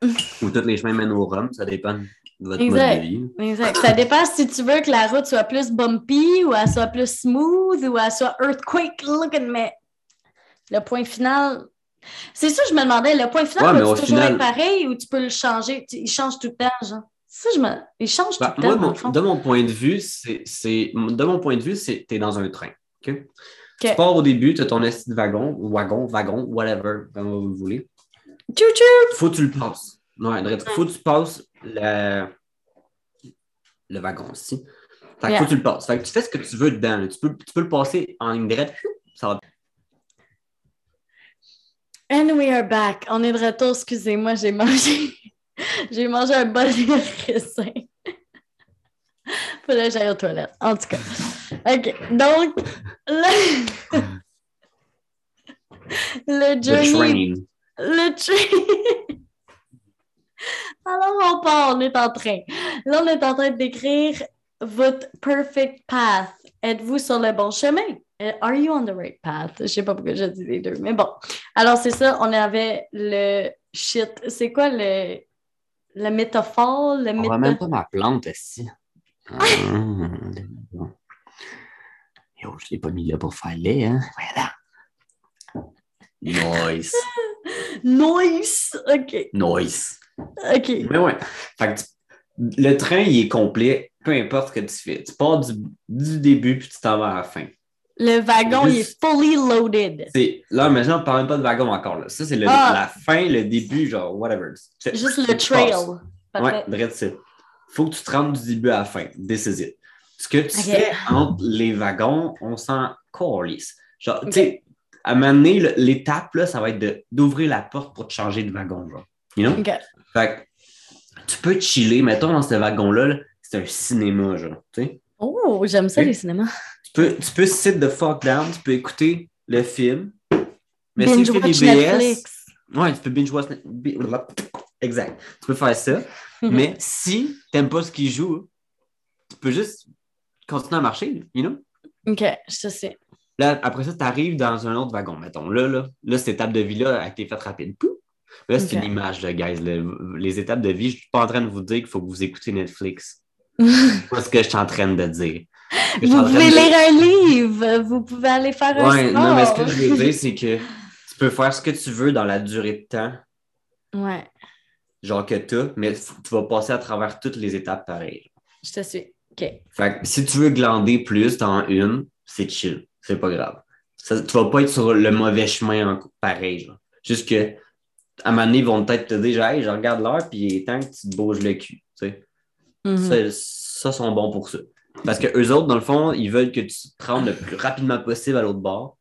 Ou tous les chemins mènent au Rome, ça dépend de votre Exact. mode de vie. Exact. Ça dépend si tu veux que la route soit plus bumpy ou elle soit plus smooth ou elle soit earthquake looking, mais le point final. C'est ça, je me demandais, le point final, Ouais, au toujours final- être pareil ou tu peux le changer? Il change tout le temps, genre. Ça, je me. Il change Bah, tout le moi, temps, mon- de mon point de vue, c'est, c'est- de mon point de vue, c'est t'es dans un train. Tu pars au début, tu as ton esti de wagon, wagon, wagon, whatever, comme vous le voulez. Faut que tu le passes. Faut que tu passes le, le wagon aussi. Fait que Yeah. faut que tu le passes. Fait que tu fais ce que tu veux dedans. Tu, peux, tu peux le passer en ligne droite. Ça va. And we are back. On est de retour, excusez-moi, j'ai mangé. j'ai mangé un bol de raisin. Faudrait que j'aille aux toilettes. En tout cas. OK. Donc, le, le journey. train. Le train. Alors, on part, on est en train. Là, on est en train de décrire votre perfect path. Êtes-vous sur le bon chemin? Euh, Are you on the right path? Je sais pas pourquoi j'ai dit les deux, mais bon. Alors, c'est ça, on avait le shit. C'est quoi le, la métaphore? Le On méta- même pas ma plante ici. Ah, bon. Yo, je l'ai pas mis là pour faire lait, hein? Voilà. Nice. Nice! OK. Nice. OK. Mais ouais. Fait que tu- le train, il est complet, peu importe ce que tu fais. Tu pars du, du début puis tu t'en vas à la fin. Le wagon, il est fully loaded. C'est, là, maintenant, on ne parle même pas de wagon encore. Là. Ça, c'est le- Ah. la fin, le début, genre, whatever. Juste le trail. Ouais, ça. Faut que tu te rendes du début à la fin. This is it. Ce que tu Ok. fais entre les wagons, on s'en calisse. Genre, tu sais, à un moment donné, l'étape, là, ça va être de- d'ouvrir la porte pour te changer de wagon, genre. You know? OK. Fait que tu peux chiller, mettons, dans ce wagon-là, là, c'est un cinéma, genre, tu sais. Oh, j'aime ça, les cinémas. Tu peux, tu peux sit the fuck down, tu peux écouter le film. Mais si tu fais des BS, Netflix. ouais, tu peux binge watch. Exact. Tu peux faire ça. Mais si t'aimes pas ce qu'il joue, tu peux juste continuer à marcher, you know? OK, je sais. Là, après ça, tu arrives dans un autre wagon, mettons. Là, là, là cette étape de vie-là, avec tes fêtes rapides. Pouf! Là, c'est une image, là, guys. Les étapes de vie, je suis pas en train de vous dire qu'il faut que vous écoutez Netflix. C'est pas ce que je suis en train de dire. Vous pouvez de- lire un livre, vous pouvez aller faire un Ouais, sport. non, mais ce que je veux dire, c'est que tu peux faire ce que tu veux dans la durée de temps, Ouais, genre que tu mais tu vas passer à travers toutes les étapes pareilles. je te suis. OK. Fait que si tu veux glander plus dans une, c'est chill. C'est pas grave. Ça, tu vas pas être sur le mauvais chemin en- pareil. Genre. Juste que, à un moment donné, ils vont peut-être te dire hey, je regarde l'heure, puis il est temps que tu te bouges le cul. tu sais. Mhm. Ça, ça sont bons pour ça. Parce que eux autres, dans le fond, ils veulent que tu te rendes le plus rapidement possible à l'autre bord,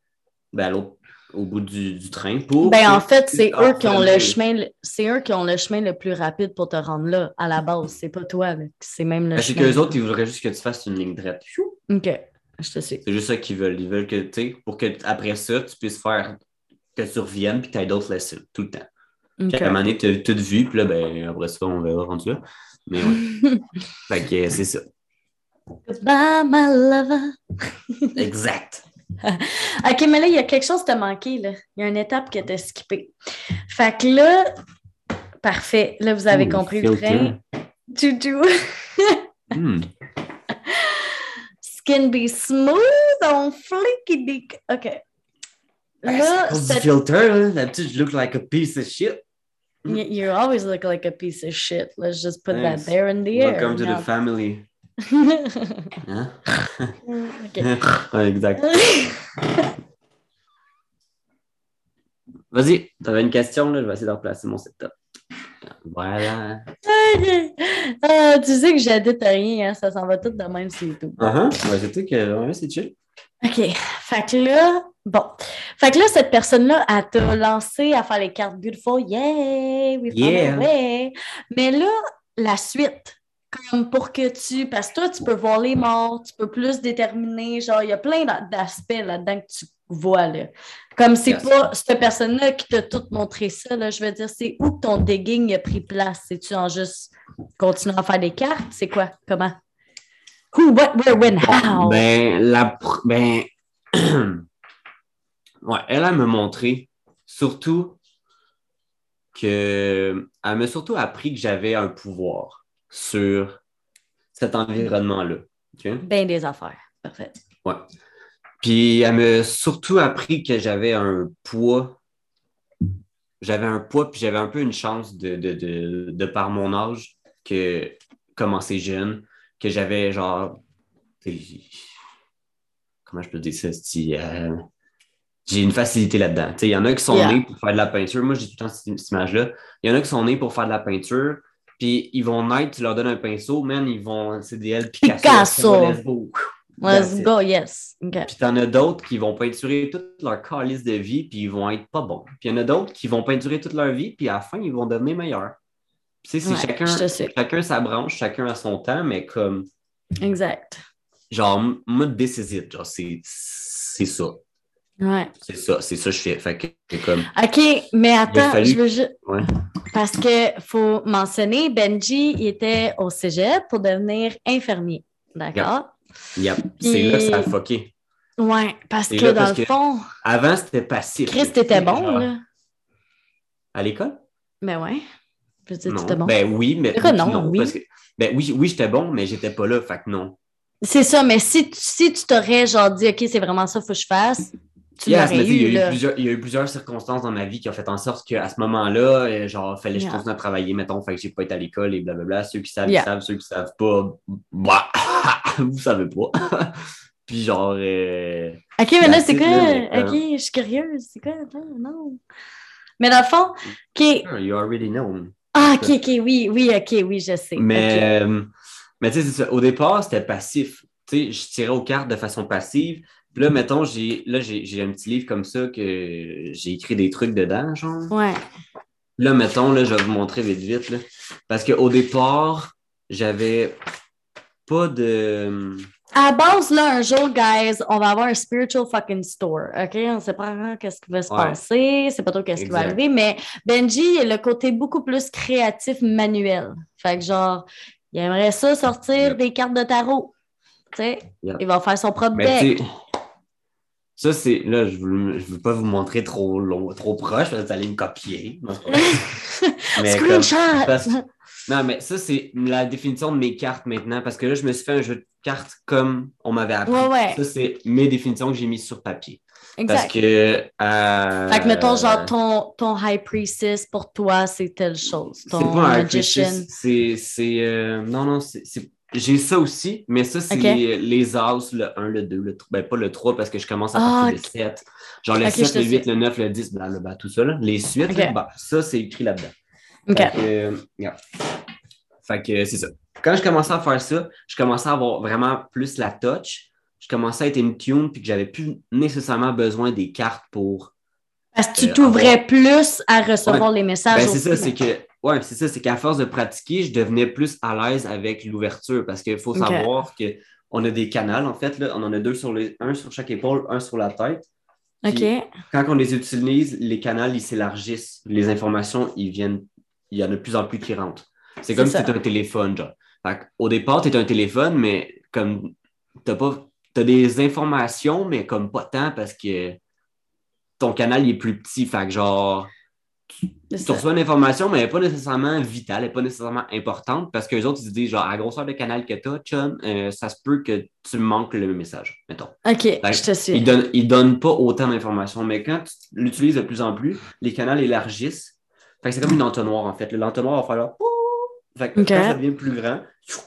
ben, à l'autre, au bout du, du train pour. Ben, que en fait, c'est eux qui ont le chemin, le- c'est eux qui ont le chemin le plus rapide pour te rendre là, à la base. C'est pas toi. C'est même le Ben, c'est chemin. qu'eux autres, ils voudraient juste que tu fasses une ligne droite. OK, je te suis. C'est juste ça qu'ils veulent. Ils veulent que, tu sais, pour que après ça, tu puisses faire, que tu reviennes puis que tu aies d'autres lessons tout le temps. OK. Puis à un moment donné, tu as tout vu, puis là, ben, après ça, on verra rendu là. Mais ouais. fait que c'est ça. Goodbye, my lover. Exact. OK, mais là, il y a quelque chose qui t'a manqué, là. Il y a une étape que t'as skippée. Fait que là, parfait. Là, vous avez compris le train. Toutou. Hmm. Skin be smooth on flicky dick. OK. Ben, Là, c'est filter. D'habitude, je look like a piece of shit. You, you always look like a piece of shit. Let's just put Thanks. that there in the air. Welcome to the family. Hein? OK. ouais, exact. Vas-y, t'avais une question, là. Je vais essayer de replacer mon setup. Voilà. Ah, tu sais que j'adite rien, hein, ça s'en va tout de même, c'est tout. Uh-huh. Ouais, que ouais, c'est chill. OK. Fait que là, bon. Fait que là, cette personne-là, elle t'a lancé à faire les cartes Beautiful. Yay! We found Yeah. Mais là, la suite, comme pour que tu. Parce que toi, tu peux voir les morts, tu peux plus déterminer. Genre, il y a plein d'a- d'aspects là-dedans que tu vois. Là. Comme c'est Yes. pas cette personne-là qui t'a tout montré ça, là, je veux dire, c'est où ton digging a pris place? C'est-tu en juste continuant à faire des cartes? C'est quoi? Comment? Who, what, where, when, how? Ben, la. Ben. ouais, elle, elle m'a montré surtout que. Elle m'a surtout appris que j'avais un pouvoir sur cet environnement-là. Ben des affaires. Parfait. Ouais. Puis elle m'a surtout appris que j'avais un poids. J'avais un poids, puis j'avais un peu une chance de, de, de, de par mon âge, que commencer jeune, que j'avais genre. Comment je peux dire ça? euh, j'ai une facilité là-dedans. Il y en a qui sont Yeah. nés pour faire de la peinture. Moi, j'ai tout le temps cette, image-là. Il y en a qui sont nés pour faire de la peinture, puis ils vont naître, tu leur donnes un pinceau, man, ils vont. C'est des L Picasso. Picasso. let's go. It. yes. Puis t'en as d'autres qui vont peinturer toute leur calice de vie, puis ils vont être pas bons. Puis il y en a d'autres qui vont peinturer toute leur vie, puis à la fin, ils vont devenir meilleurs. Tu sais, c'est Ouais, chacun, chacun sa branche, chacun a son temps, mais comme, Exact. genre, moi, this is it. Genre, c'est, c'est ça. Ouais. C'est ça, c'est ça que je fais. Fait que, c'est comme, OK, mais attends, fallu- je veux juste. ouais. Parce que faut mentionner, Benji il était au cégep pour devenir infirmier. D'accord? yep, c'est là que ça a fucké. Ouais, parce que là dans parce le fond, Avant, c'était passif. Chris, t'étais bon, Genre, là. À l'école? Ben ouais. Je veux dire, Non. t'étais bon. Ben oui, mais. Quoi, non, oui? parce que- ben oui, oui, j'étais bon, mais j'étais pas là, fait que non. C'est ça, mais si, tu- si tu t'aurais genre dit, OK, c'est vraiment ça, faut que je fasse, tu Yes, l'aurais il, eu, y a eu là. plusieurs, il y a eu plusieurs circonstances dans ma vie qui ont fait en sorte qu'à ce moment-là, euh, genre, fallait que je continue à travailler, mettons, fait que j'ai pas été à l'école et blablabla. Ceux qui savent, Yeah. ils savent, ceux qui savent pas, bah, vous savez pas. Puis genre, euh, OK, mais là, c'est quoi? là, mais, euh, OK, je suis curieuse. C'est quoi? Non. Mais dans le fond, OK. you already know. Ah, OK, OK, oui, oui, OK, oui, je sais. Mais, euh, mais tu sais. Au départ, c'était passif. Tu sais, je tirais aux cartes de façon passive. Puis là, mettons, j'ai, là, j'ai, j'ai un petit livre comme ça que j'ai écrit des trucs dedans, genre. Ouais. Là, mettons, là, je vais vous montrer vite, vite. Là. Parce qu'au départ, j'avais pas de. À base, là, un jour, guys, on va avoir un spiritual fucking store. OK? On ne sait pas vraiment qu'est-ce qui va se Ouais. passer, c'est pas trop qu'est-ce qui va arriver, mais Benji a le côté beaucoup plus créatif manuel. Fait que, genre, il aimerait ça sortir Yep. des cartes de tarot. Tu sais, Yep. il va faire son propre Mais deck. ça, c'est. Là, je ne veux pas vous montrer trop long, trop proche, parce que vous allez me copier. Mais Screenshot! Non, mais ça, c'est la définition de mes cartes maintenant, parce que là, je me suis fait un jeu de cartes comme on m'avait appris. Ouais, ouais. Ça, c'est mes définitions que j'ai mises sur papier. Parce Exact. que. euh, Fait que, mettons, genre, ton, ton High Priestess, pour toi, c'est telle chose. Ton pas un Magician. C'est. euh, non, non, c'est. J'ai ça aussi, mais ça, c'est les, les As, le 1, le 2, le 3. Ben, pas le 3 parce que je commence à partir de 7. Genre le Ok, 7, je te le 8, suis. le 9, le 10, blablabla, tout ça. Là. Les suites, là, bah, ça, c'est écrit là-dedans. OK. Fait que, euh, yeah. Fait que, c'est ça. Quand je commençais à faire ça, je commençais à avoir vraiment plus la touch. Je commençais à être une tune puis que j'avais plus nécessairement besoin des cartes pour. Parce que tu Euh, t'ouvrais plus à recevoir les messages. Ben, c'est ça, c'est que. Ouais, c'est ça, c'est qu'à force de pratiquer, je devenais plus à l'aise avec l'ouverture parce qu'il faut savoir que on a des canals, en fait, là. On en a deux sur les. un sur chaque épaule, un sur la tête. OK. Quand on les utilise, les canaux, ils s'élargissent. Les informations, ils viennent. Il y en a de plus en plus qui rentrent. C'est comme si tu un téléphone, genre. Au départ, tu es un téléphone, mais comme t'as pas. T'as des informations, mais comme pas tant parce que ton canal il est plus petit. Fait que genre. Tu reçois une information, mais elle n'est pas nécessairement vitale, elle n'est pas nécessairement importante parce que les autres, ils se disent, genre, à la grosseur de canal que tu as, chum, euh, ça se peut que tu manques le message, mettons. OK, je te suis. Ils ne donnent, ils donnent pas autant d'informations, mais quand tu l'utilises de plus en plus, les canaux élargissent. Fait que c'est comme une entonnoir, en fait. L'entonnoir va faire là. Fait que Ok. quand ça devient plus grand,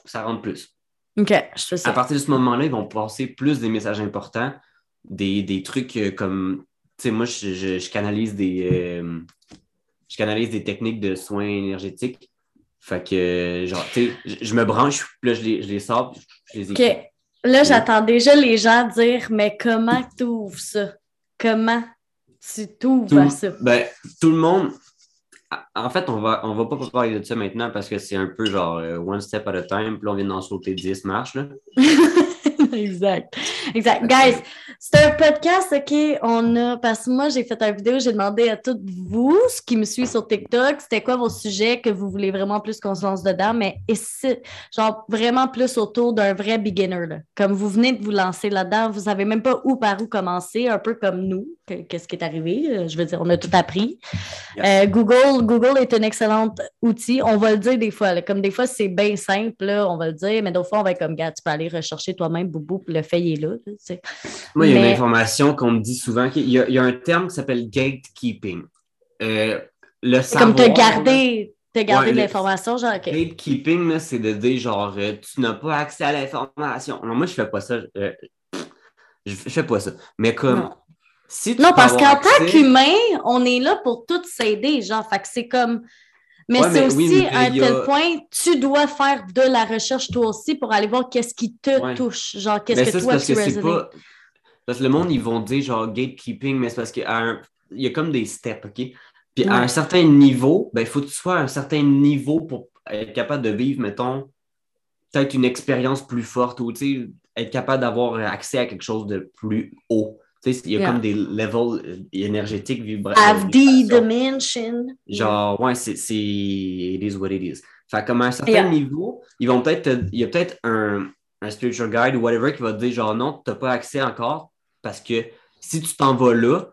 ça rentre plus. OK, je te suis. À partir de ce moment-là, ils vont passer plus des messages importants, des, des trucs euh, comme, tu sais, moi, je, je- je canalise des, euh, je canalise des techniques de soins énergétiques. Fait que, genre, tu sais, je, me branche, puis là, je les, je les sors, puis je les OK. écris. Là, j'attends déjà les gens dire, mais comment tu ouvres ça? Comment tu t'ouvres à ça? ben, tout le monde. En fait, on va, on va pas parler de ça maintenant parce que c'est un peu genre euh, one step at a time. Puis on vient d'en sauter 10 marches. Là. exact. Exact. Guys, c'est un podcast, OK? On a. Parce que moi, j'ai fait une vidéo, j'ai demandé à toutes vous, ce qui me suit sur TikTok, c'était quoi vos sujets que vous voulez vraiment plus qu'on se lance dedans, mais ici, genre vraiment plus autour d'un vrai beginner. Là. Comme vous venez de vous lancer là-dedans, vous savez même pas où par où commencer, un peu comme nous. que- Qu'est-ce qui est arrivé? Euh, Je veux dire, on a tout appris. Yes. Euh, Google, Google est un excellent outil. On va le dire des fois. là. Comme des fois, c'est bien simple, là, on va le dire, mais d'autres fois, on va être comme, gars, tu peux aller rechercher toi-même, boubou, puis le fait, il est là. là, tu sais. Moi, il y a Mais- une information qu'on me dit souvent. qu'il y a, il y a un terme qui s'appelle gatekeeping. Euh, le comme te garder, te garder Ouais, l'information, genre. Gatekeeping, c'est de dire genre, euh, tu n'as pas accès à l'information. Non, moi, je fais pas ça. euh, je, je fais pas ça. Mais comme, Non. si tu Non, parce qu'en tant qu'humain, on est là pour tout s'aider, genre, fait que c'est comme. Mais Ouais, c'est aussi oui, mais à a- tel point, tu dois faire de la recherche toi aussi pour aller voir qu'est-ce qui te Ouais. touche, genre, qu'est-ce que ça, toi parce tu que pas. Parce que le monde, ils vont dire genre gatekeeping, mais c'est parce qu'il y, a un- il y a comme des steps, OK? Puis à un certain niveau, ben, il faut que tu sois à un certain niveau pour être capable de vivre, mettons, peut-être une expérience plus forte ou, être capable d'avoir accès à quelque chose de plus haut. Tu sais, il y a Yeah. comme des levels euh, énergétiques vibra- Have de the dimension. Genre, ouais, c'est, c'est. It is what it is. Fait comme à un certain Yeah. niveau, ils vont peut-être. Il y a peut-être un, un spiritual guide ou whatever qui va te dire, genre, non, tu n'as pas accès encore parce que si tu t'en vas là,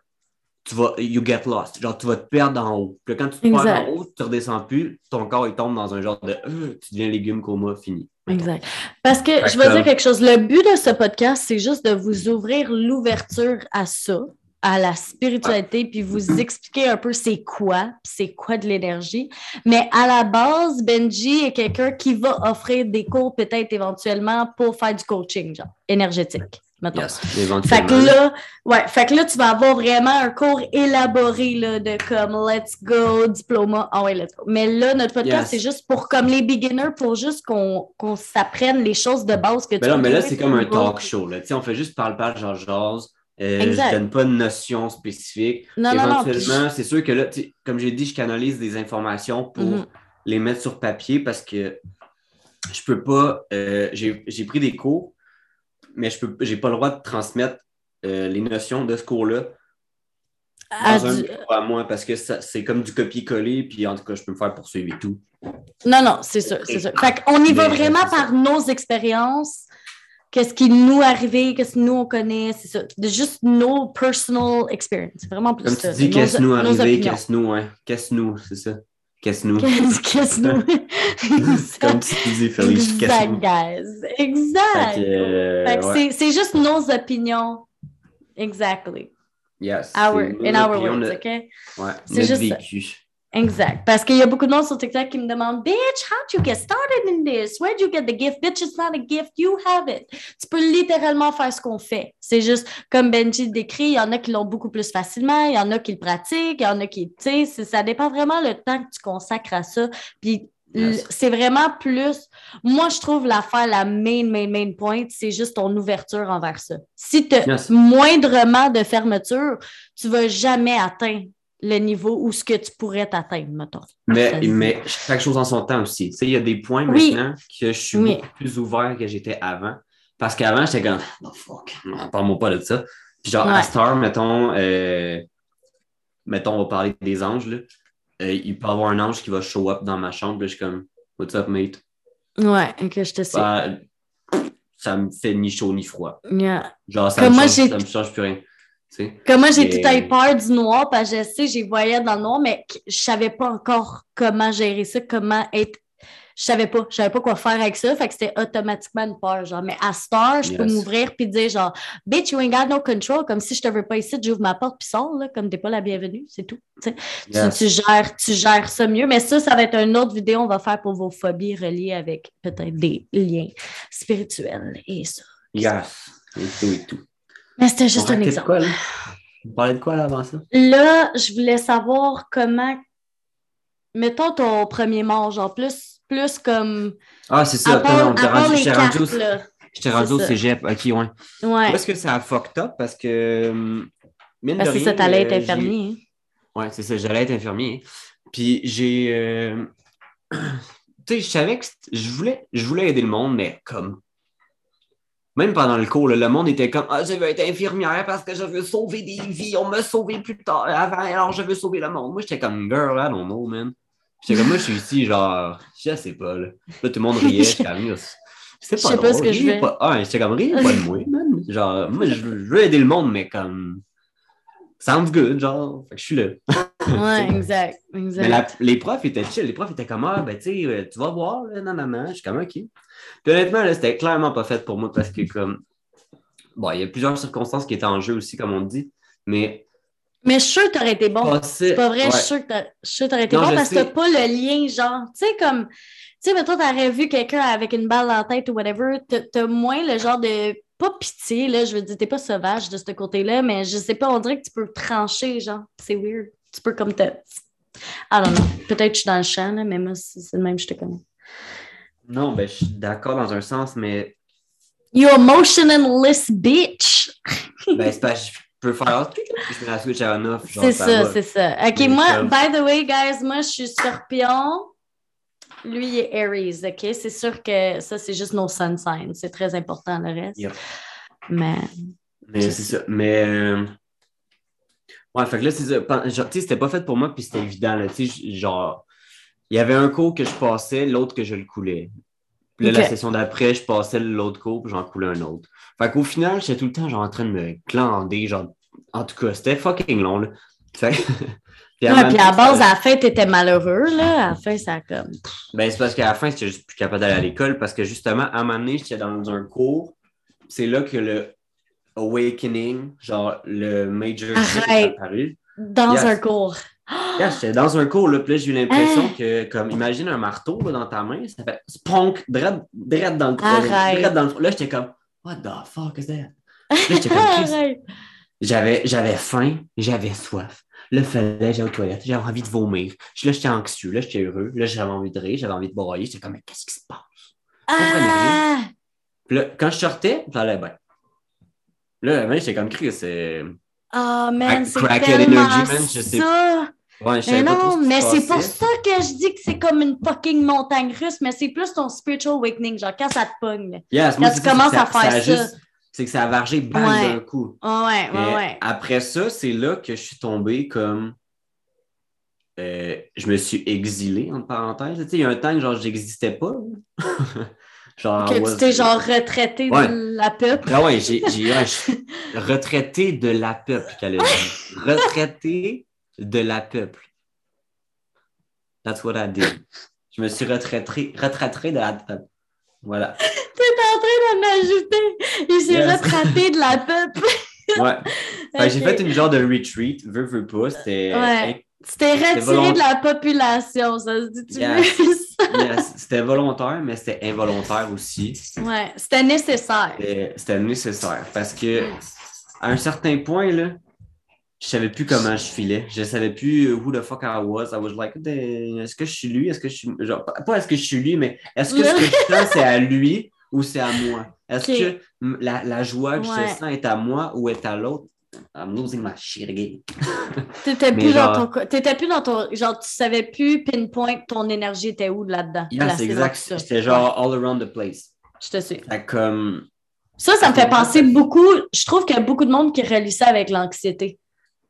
tu vas. You get lost. Genre, tu vas te perdre en haut. Puis quand tu te Exact. perds en haut, tu redescends plus, ton corps, il tombe dans un genre de. euh, tu deviens légume coma fini. Exact. Parce que je veux comme- dire quelque chose. Le but de ce podcast, c'est juste de vous ouvrir l'ouverture à ça, à la spiritualité, puis vous expliquer un peu c'est quoi, puis c'est quoi de l'énergie. Mais à la base, Benji est quelqu'un qui va offrir des cours peut-être éventuellement pour faire du coaching, genre énergétique. Mettons. Yes, Fait éventuellement. que là, ouais, fait que là, tu vas avoir vraiment un cours élaboré là, de comme let's go, diplôme. Ah ouais, let's go. Mais là, notre podcast, Yes. c'est juste pour comme les beginners, pour juste qu'on s'apprenne les choses de base que tu Mais là, peux mais là, c'est comme un talk show. Là. Tu On fait juste parle-parle, genre jase. Euh, je donne pas de notion spécifique. Non, non, non. Éventuellement, c'est sûr que là, tu comme j'ai dit, je canalise des informations pour Mhm. les mettre sur papier parce que je peux pas. euh, j'ai pris des cours, mais je j'ai pas le droit de transmettre euh, les notions de ce cours-là À un du- à moi parce que ça- c'est comme du copier-coller, puis en tout cas, je peux me faire poursuivre et tout. Non, non, c'est sûr, c'est sûr. Fait qu'on y va vraiment ça. par nos expériences, qu'est-ce qui nous est arrivé, qu'est-ce que nous on connaît, c'est ça. Juste nos personal experience. C'est vraiment plus Comme ça. tu dis, nos- qu'est-ce nous arrivé, qu'est-ce nous, ouais. Qu'est-ce nous, c'est ça. Qu'est-ce nous. Qu'est-ce qu'est-ce nous. comme tu dis, Félix, qu'est-ce Exact, guys. Exact. euh, ouais. c'est- juste nos opinions. Exactly. Yes, Our, in our opinions, words, OK? Ouais, C'est juste ça. Exact. Parce qu'il y a beaucoup de monde sur TikTok qui me demandent Bitch, how'd you get started in this? Where'd you get the gift? Bitch, it's not a gift, you have it. Tu peux littéralement faire ce qu'on fait. C'est juste comme Benji décrit, il y en a qui l'ont beaucoup plus facilement, il y en a qui le pratiquent, il y en a qui, tu sais, ça dépend vraiment le temps que tu consacres à ça. Puis Yes. c'est vraiment plus. Moi, je trouve l'affaire, la main, main, main point, c'est juste ton ouverture envers ça. Si tu as Yes. moindrement de fermeture, tu vas jamais atteindre le niveau où ce que tu pourrais t'atteindre, mettons. Mais, mais chaque chose en son temps aussi. Tu sais, il y a des points Oui. maintenant que je suis Oui. beaucoup plus ouvert que j'étais avant. Parce qu'avant, j'étais comme, oh fuck, parle-moi pas de ça. Puis genre, Ouais. à Star, mettons, euh, mettons, on va parler des anges, là. Euh, il peut y avoir un ange qui va show up dans ma chambre, là, je suis comme, what's up, mate? Ouais, ok, je te sais. Bah, ça me fait ni chaud ni froid. Yeah. Genre, ça, me, change, ça me change plus rien. Comme moi, j'ai Mais- tout eu peur du noir parce que je sais, j'y voyais dans le noir, mais je savais pas encore comment gérer ça, comment être. Je savais pas, je savais pas quoi faire avec ça, fait que c'était automatiquement une peur, genre. Mais à Star, je peux m'ouvrir puis dire genre, bitch, you ain't got no control, comme si je te veux pas ici, j'ouvre ma porte puis sors, là, comme t'es pas la bienvenue, c'est tout. tu. Tu, gères, tu gères ça mieux, mais ça, ça va être une autre vidéo, on va faire pour vos phobies reliées avec peut-être des liens spirituels et ça. Yes. Et tout et tout. Mais c'était juste On un exemple. quoi, là? On parlait de quoi, là, avant ça? Là, je voulais savoir comment. Mettons ton premier mort, genre plus, plus comme. Ah, c'est ça. Attends, les j'étais rendu au- rendu C'est au cégep. Ok, ouais. Ouais. Où est-ce que ça a fucked up? Parce que. Mine Parce que ça, t'allais être euh, infirmier. hein. Ouais, c'est ça. J'allais être infirmier. Puis j'ai. euh, tu sais, je savais que je voulais, je voulais aider le monde, mais comme. Même pendant le cours, là, le monde était comme Ah, je veux être infirmière parce que je veux sauver des vies. On m'a sauvé plus tard avant, alors je veux sauver le monde. Moi, j'étais comme Girl, I don't know, man. J'étais comme moi, je suis ici, genre, je sais pas, là. Là, tout le monde riait, j'étais comme, c'est Je pas sais pas drôle, ce que je fais. pas. Ah, j'étais comme, riez pas de moi, man. Genre, moi, je veux, aider le monde, mais comme, sounds good, genre, fait que je suis là. Ouais, exact. exact. Mais la- les profs étaient chill. Les profs étaient comme, ah, ben, tu sais, euh, tu vas voir, là, non, non, non. Je suis comme, OK. Puis honnêtement, là, c'était clairement pas fait pour moi parce que, comme, bon, il y a plusieurs circonstances qui étaient en jeu aussi, comme on dit, mais Mais je suis sûre que t'aurais été bon. C'est pas vrai, je ouais. je suis sûre que t'aurais été Non, bon parce que t'as pas le lien, genre. Tu sais, comme. Tu sais, mais toi, t'aurais vu quelqu'un avec une balle dans la tête ou whatever, t'as- t'as moins le genre de. Pas pitié, là, je veux dire, t'es pas sauvage de ce côté-là, mais je sais pas, on dirait que tu peux trancher, genre. C'est weird. Tu peux comme te. Know. Peut-être que je suis dans le champ, là, mais moi, c'est c'est le même, je te connais. Non, ben, je suis d'accord dans un sens, mais You emotionless bitch! ben, c'est pas, je peux faire, je mets la switch à on-off. genre, C'est ça, c'est ça. OK, Mais moi, by the way, guys, moi, je suis scorpion. Lui, il est Aries, OK? C'est sûr que ça, c'est juste nos sun signs. C'est très important, le reste. Yep. Mais, Mais c'est ça. Mais. euh, Ouais, fait que là, c'est ça. Genre, Tu sais, c'était pas fait pour moi, puis c'était évident. Là, tu sais, genre, il y avait un cours que je passais, l'autre que je le coulais. Puis là, la session d'après, je passais l'autre cours, puis j'en coulais un autre. Fait qu'au final, j'étais tout le temps genre, en train de me clander. Genre, en tout cas, c'était fucking long. Là. Fait puis à un ouais, moment puis à la base, à la fin, t'étais malheureux, là. À la fin, ça a comme. Ben, c'est parce qu'à la fin, j'étais juste plus capable d'aller à l'école parce que justement, à un moment donné, j'étais dans un cours. C'est là que le Awakening, genre le Major est apparu. Dans un cours. Yeah, j'étais dans un cours, là, puis là, j'ai eu l'impression Hein? que, comme, imagine un marteau là, dans ta main, ça fait spunk, drette, drette dans le Arrête. dans le Là, j'étais comme, what the fuck is that? Là, j'étais comme, j'avais, j'avais faim, j'avais soif. Là, fallait, j'allais aux toilettes, j'avais envie de vomir. Là, j'étais anxieux, là, j'étais heureux. Là, j'avais envie de rire, j'avais envie de broyer. J'étais comme, mais qu'est-ce qui se passe? Ah! Puis là, quand je sortais, ça allait bien. Là, j'étais comme, Chris, c'est. Ah, man, Crack- c'est tellement energy, man, je sais ça. Ouais, Mais non, mais c'est pour ça que je dis que c'est comme une fucking montagne russe, mais c'est plus ton spiritual awakening, genre quand ça te pogne. là. Yes, Quand tu c'est ça, commences ça- à faire ça. C'est que ça a vargé bang Ouais. d'un coup. Ouais, ouais. Après ça, c'est là que je suis tombé comme. euh, je me suis exilé, entre parenthèses. Tu sais, il y a un temps que genre, j'existais pas. genre, Que was- tu t'es genre retraité Ouais. de la peuple. Ah ouais, j'ai j'ai- retraité de la peuple qu'elle a dit. Retraité de la peuple. That's what I did. Je me suis retraité, retraité de la peuple. Voilà. T'es en train d'en ajouter. Il s'est Yes. retraité de la peuple. Ouais. J'ai fait une genre de retreat, veux, veux pas. C'était Ouais. Tu t'es retiré volont- de la population, ça se dit-tu Yes. plus? Yes, c'était volontaire, mais c'était involontaire aussi. Ouais, c'était nécessaire. C'était nécessaire parce que à un certain point, là, je savais plus comment je filais. Je savais plus who the fuck I was. I was like, est-ce que je suis lui? Est-ce que je suis. Genre, pas- est-ce que je suis lui, mais est-ce que ce que je sens, c'est à lui ou c'est à moi? Est-ce que la, la joie que Ouais. je sens est à moi ou est à l'autre? I'm losing my shit again. T'étais plus, dans genre- ton co- t'étais plus dans ton. Genre, tu savais plus pinpoint ton énergie était où là-dedans. Yeah, c'est exact. C'était genre all around the place. Je te suis. Fait comme. Ça, ça me fait penser beaucoup. Je trouve qu'il y a beaucoup de monde qui relie ça avec l'anxiété.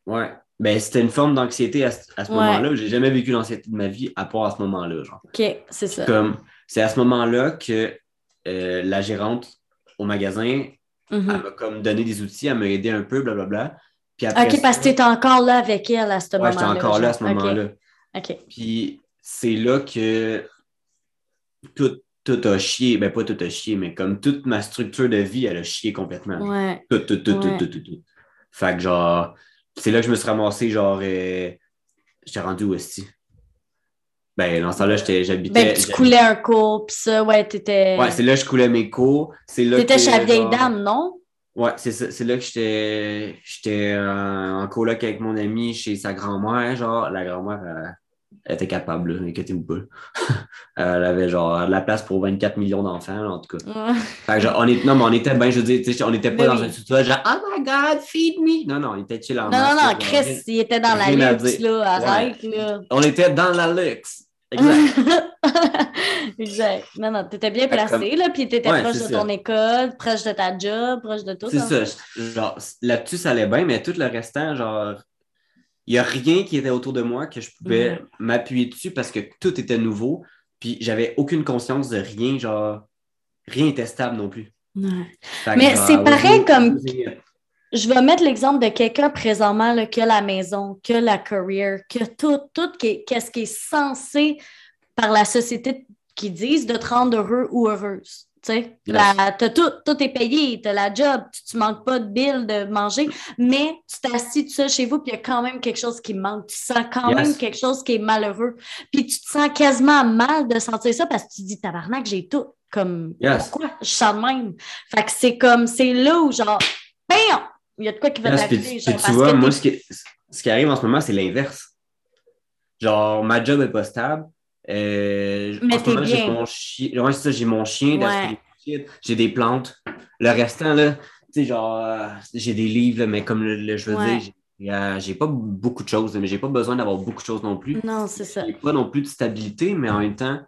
Ouais. Ben, c'était une forme d'anxiété à, ce- à ce Ouais. moment-là. J'ai jamais vécu l'anxiété de ma vie à part à ce moment-là. Genre. OK, c'est ça. Comme, c'est à ce moment-là que euh, la gérante au magasin, Mhm. elle m'a comme donné des outils, elle m'a aidé un peu, blablabla. Puis après OK, parce que ça- t'étais encore là avec elle à ce Ouais, moment-là. j'étais encore là à ce. OK, moment-là. OK. Puis c'est là que tout, tout a chié. Ben, pas tout a chié, mais comme toute ma structure de vie, elle a chié complètement. Ouais. Tout, tout, tout, Ouais. tout, tout, tout, tout. Fait que genre, c'est là que je me suis ramassé, genre, euh, j'étais rendu où est Ben, dans ce temps-là, j'habitais. Ben, tu coulais un cours, pis ça, ouais, t'étais. Ouais, c'est là que je coulais mes cours. C'est là T'étais chez la vieille genre- dame, non? Ouais, c'est là que j'étais j'étais en, en coloc avec mon ami chez sa grand-mère. Genre, la grand-mère, elle, était capable, inquiétez-vous pas. elle avait genre de la place pour 24 millions d'enfants, en tout cas. Ouais. Fait que, genre, on est, non, mais on était bien, je veux dire, tu on n'était pas Mais dans oui. un sous-sol, genre, oh my god, feed me! Non, non, on était chill en Non, masse, non, non, genre, Chris, il était dans la luxe, là. Arrête, Ouais. là. On était dans la luxe. Exact. exact. Non, non, t'étais bien Fait que placé, là, puis t'étais Ouais, proche de ça. ton école, proche de ta job, proche de tout. C'est en ça. fait. Genre, là-dessus, ça allait bien, mais tout le restant, genre, il n'y a rien qui était autour de moi que je pouvais Ouais. m'appuyer dessus parce que tout était nouveau. Puis j'avais aucune conscience de rien, genre, rien n'était stable non plus. Ouais. Que, Mais c'est pareil comme-. Je vais mettre l'exemple de quelqu'un présentement là, a la maison, qui a la carrière, qui a tout, tout qui est- qu'est-ce qui est censé par la société qui disent de te rendre heureux ou heureuse. Tu sais, Yes. Tout, tout est payé, tu as la job, tu, tu manques pas de billes de manger, mais tu t'assis tout seul chez vous, puis il y a quand même quelque chose qui manque. Tu sens quand Yes. même quelque chose qui est malheureux. Puis tu te sens quasiment mal de sentir ça parce que tu te dis, tabarnak, j'ai tout. Comme, Yes. pourquoi je sens de même? Fait que c'est comme, c'est là où genre, bam! Il y a de quoi qui va t'arriver. tu- vois, moi, ce qui, ce qui arrive en ce moment, c'est l'inverse. Genre, ma job est pas stable. Euh, Mais en ce moment, j'ai mon chien. Ouais, c'est ça, j'ai mon chien Ouais. j'ai des plantes. Le restant, là, tu sais, genre, euh, j'ai des livres, là, mais comme le, le- je veux Ouais. dire, j'ai, euh, j'ai pas beaucoup de choses, mais j'ai pas besoin d'avoir beaucoup de choses non plus. Non, c'est ça. J'ai pas non plus de stabilité, mais en même temps,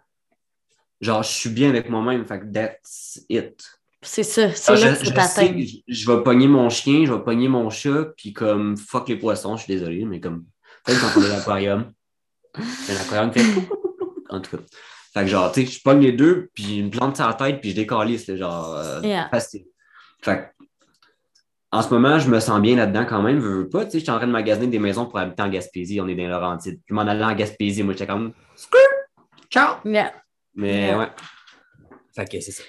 genre, je suis bien avec moi-même. Fait que that's it. C'est ça. C'est là Ah, je, que je sais je, je vais pogner mon chien, je vais pogner mon chat, puis comme fuck les poissons, je suis désolé, mais comme peut-être quand on est à l'aquarium, l'aquarium fait en tout cas. Fait que genre, tu sais, je pogne les deux, puis une plante sur la tête, puis je décalisse, là, genre euh, Yeah. facile. Fait que, en ce moment, je me sens bien là-dedans quand même, veux, veux pas, tu sais, je suis en train de magasiner des maisons pour habiter en Gaspésie, on est dans Laurentides. Je m'en allais en Gaspésie, moi j'étais comme Skrrt! ciao! Yeah. Mais Yeah. ouais. Fait que c'est ça.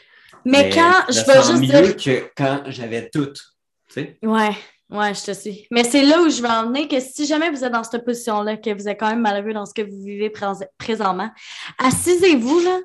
Mais, quand, je sens juste dire. que quand j'avais tout. Tu sais? Ouais, ouais, je te suis. Mais c'est là où je veux en venir que si jamais vous êtes dans cette position-là, que vous êtes quand même malheureux dans ce que vous vivez prés- présentement, assisez-vous, là.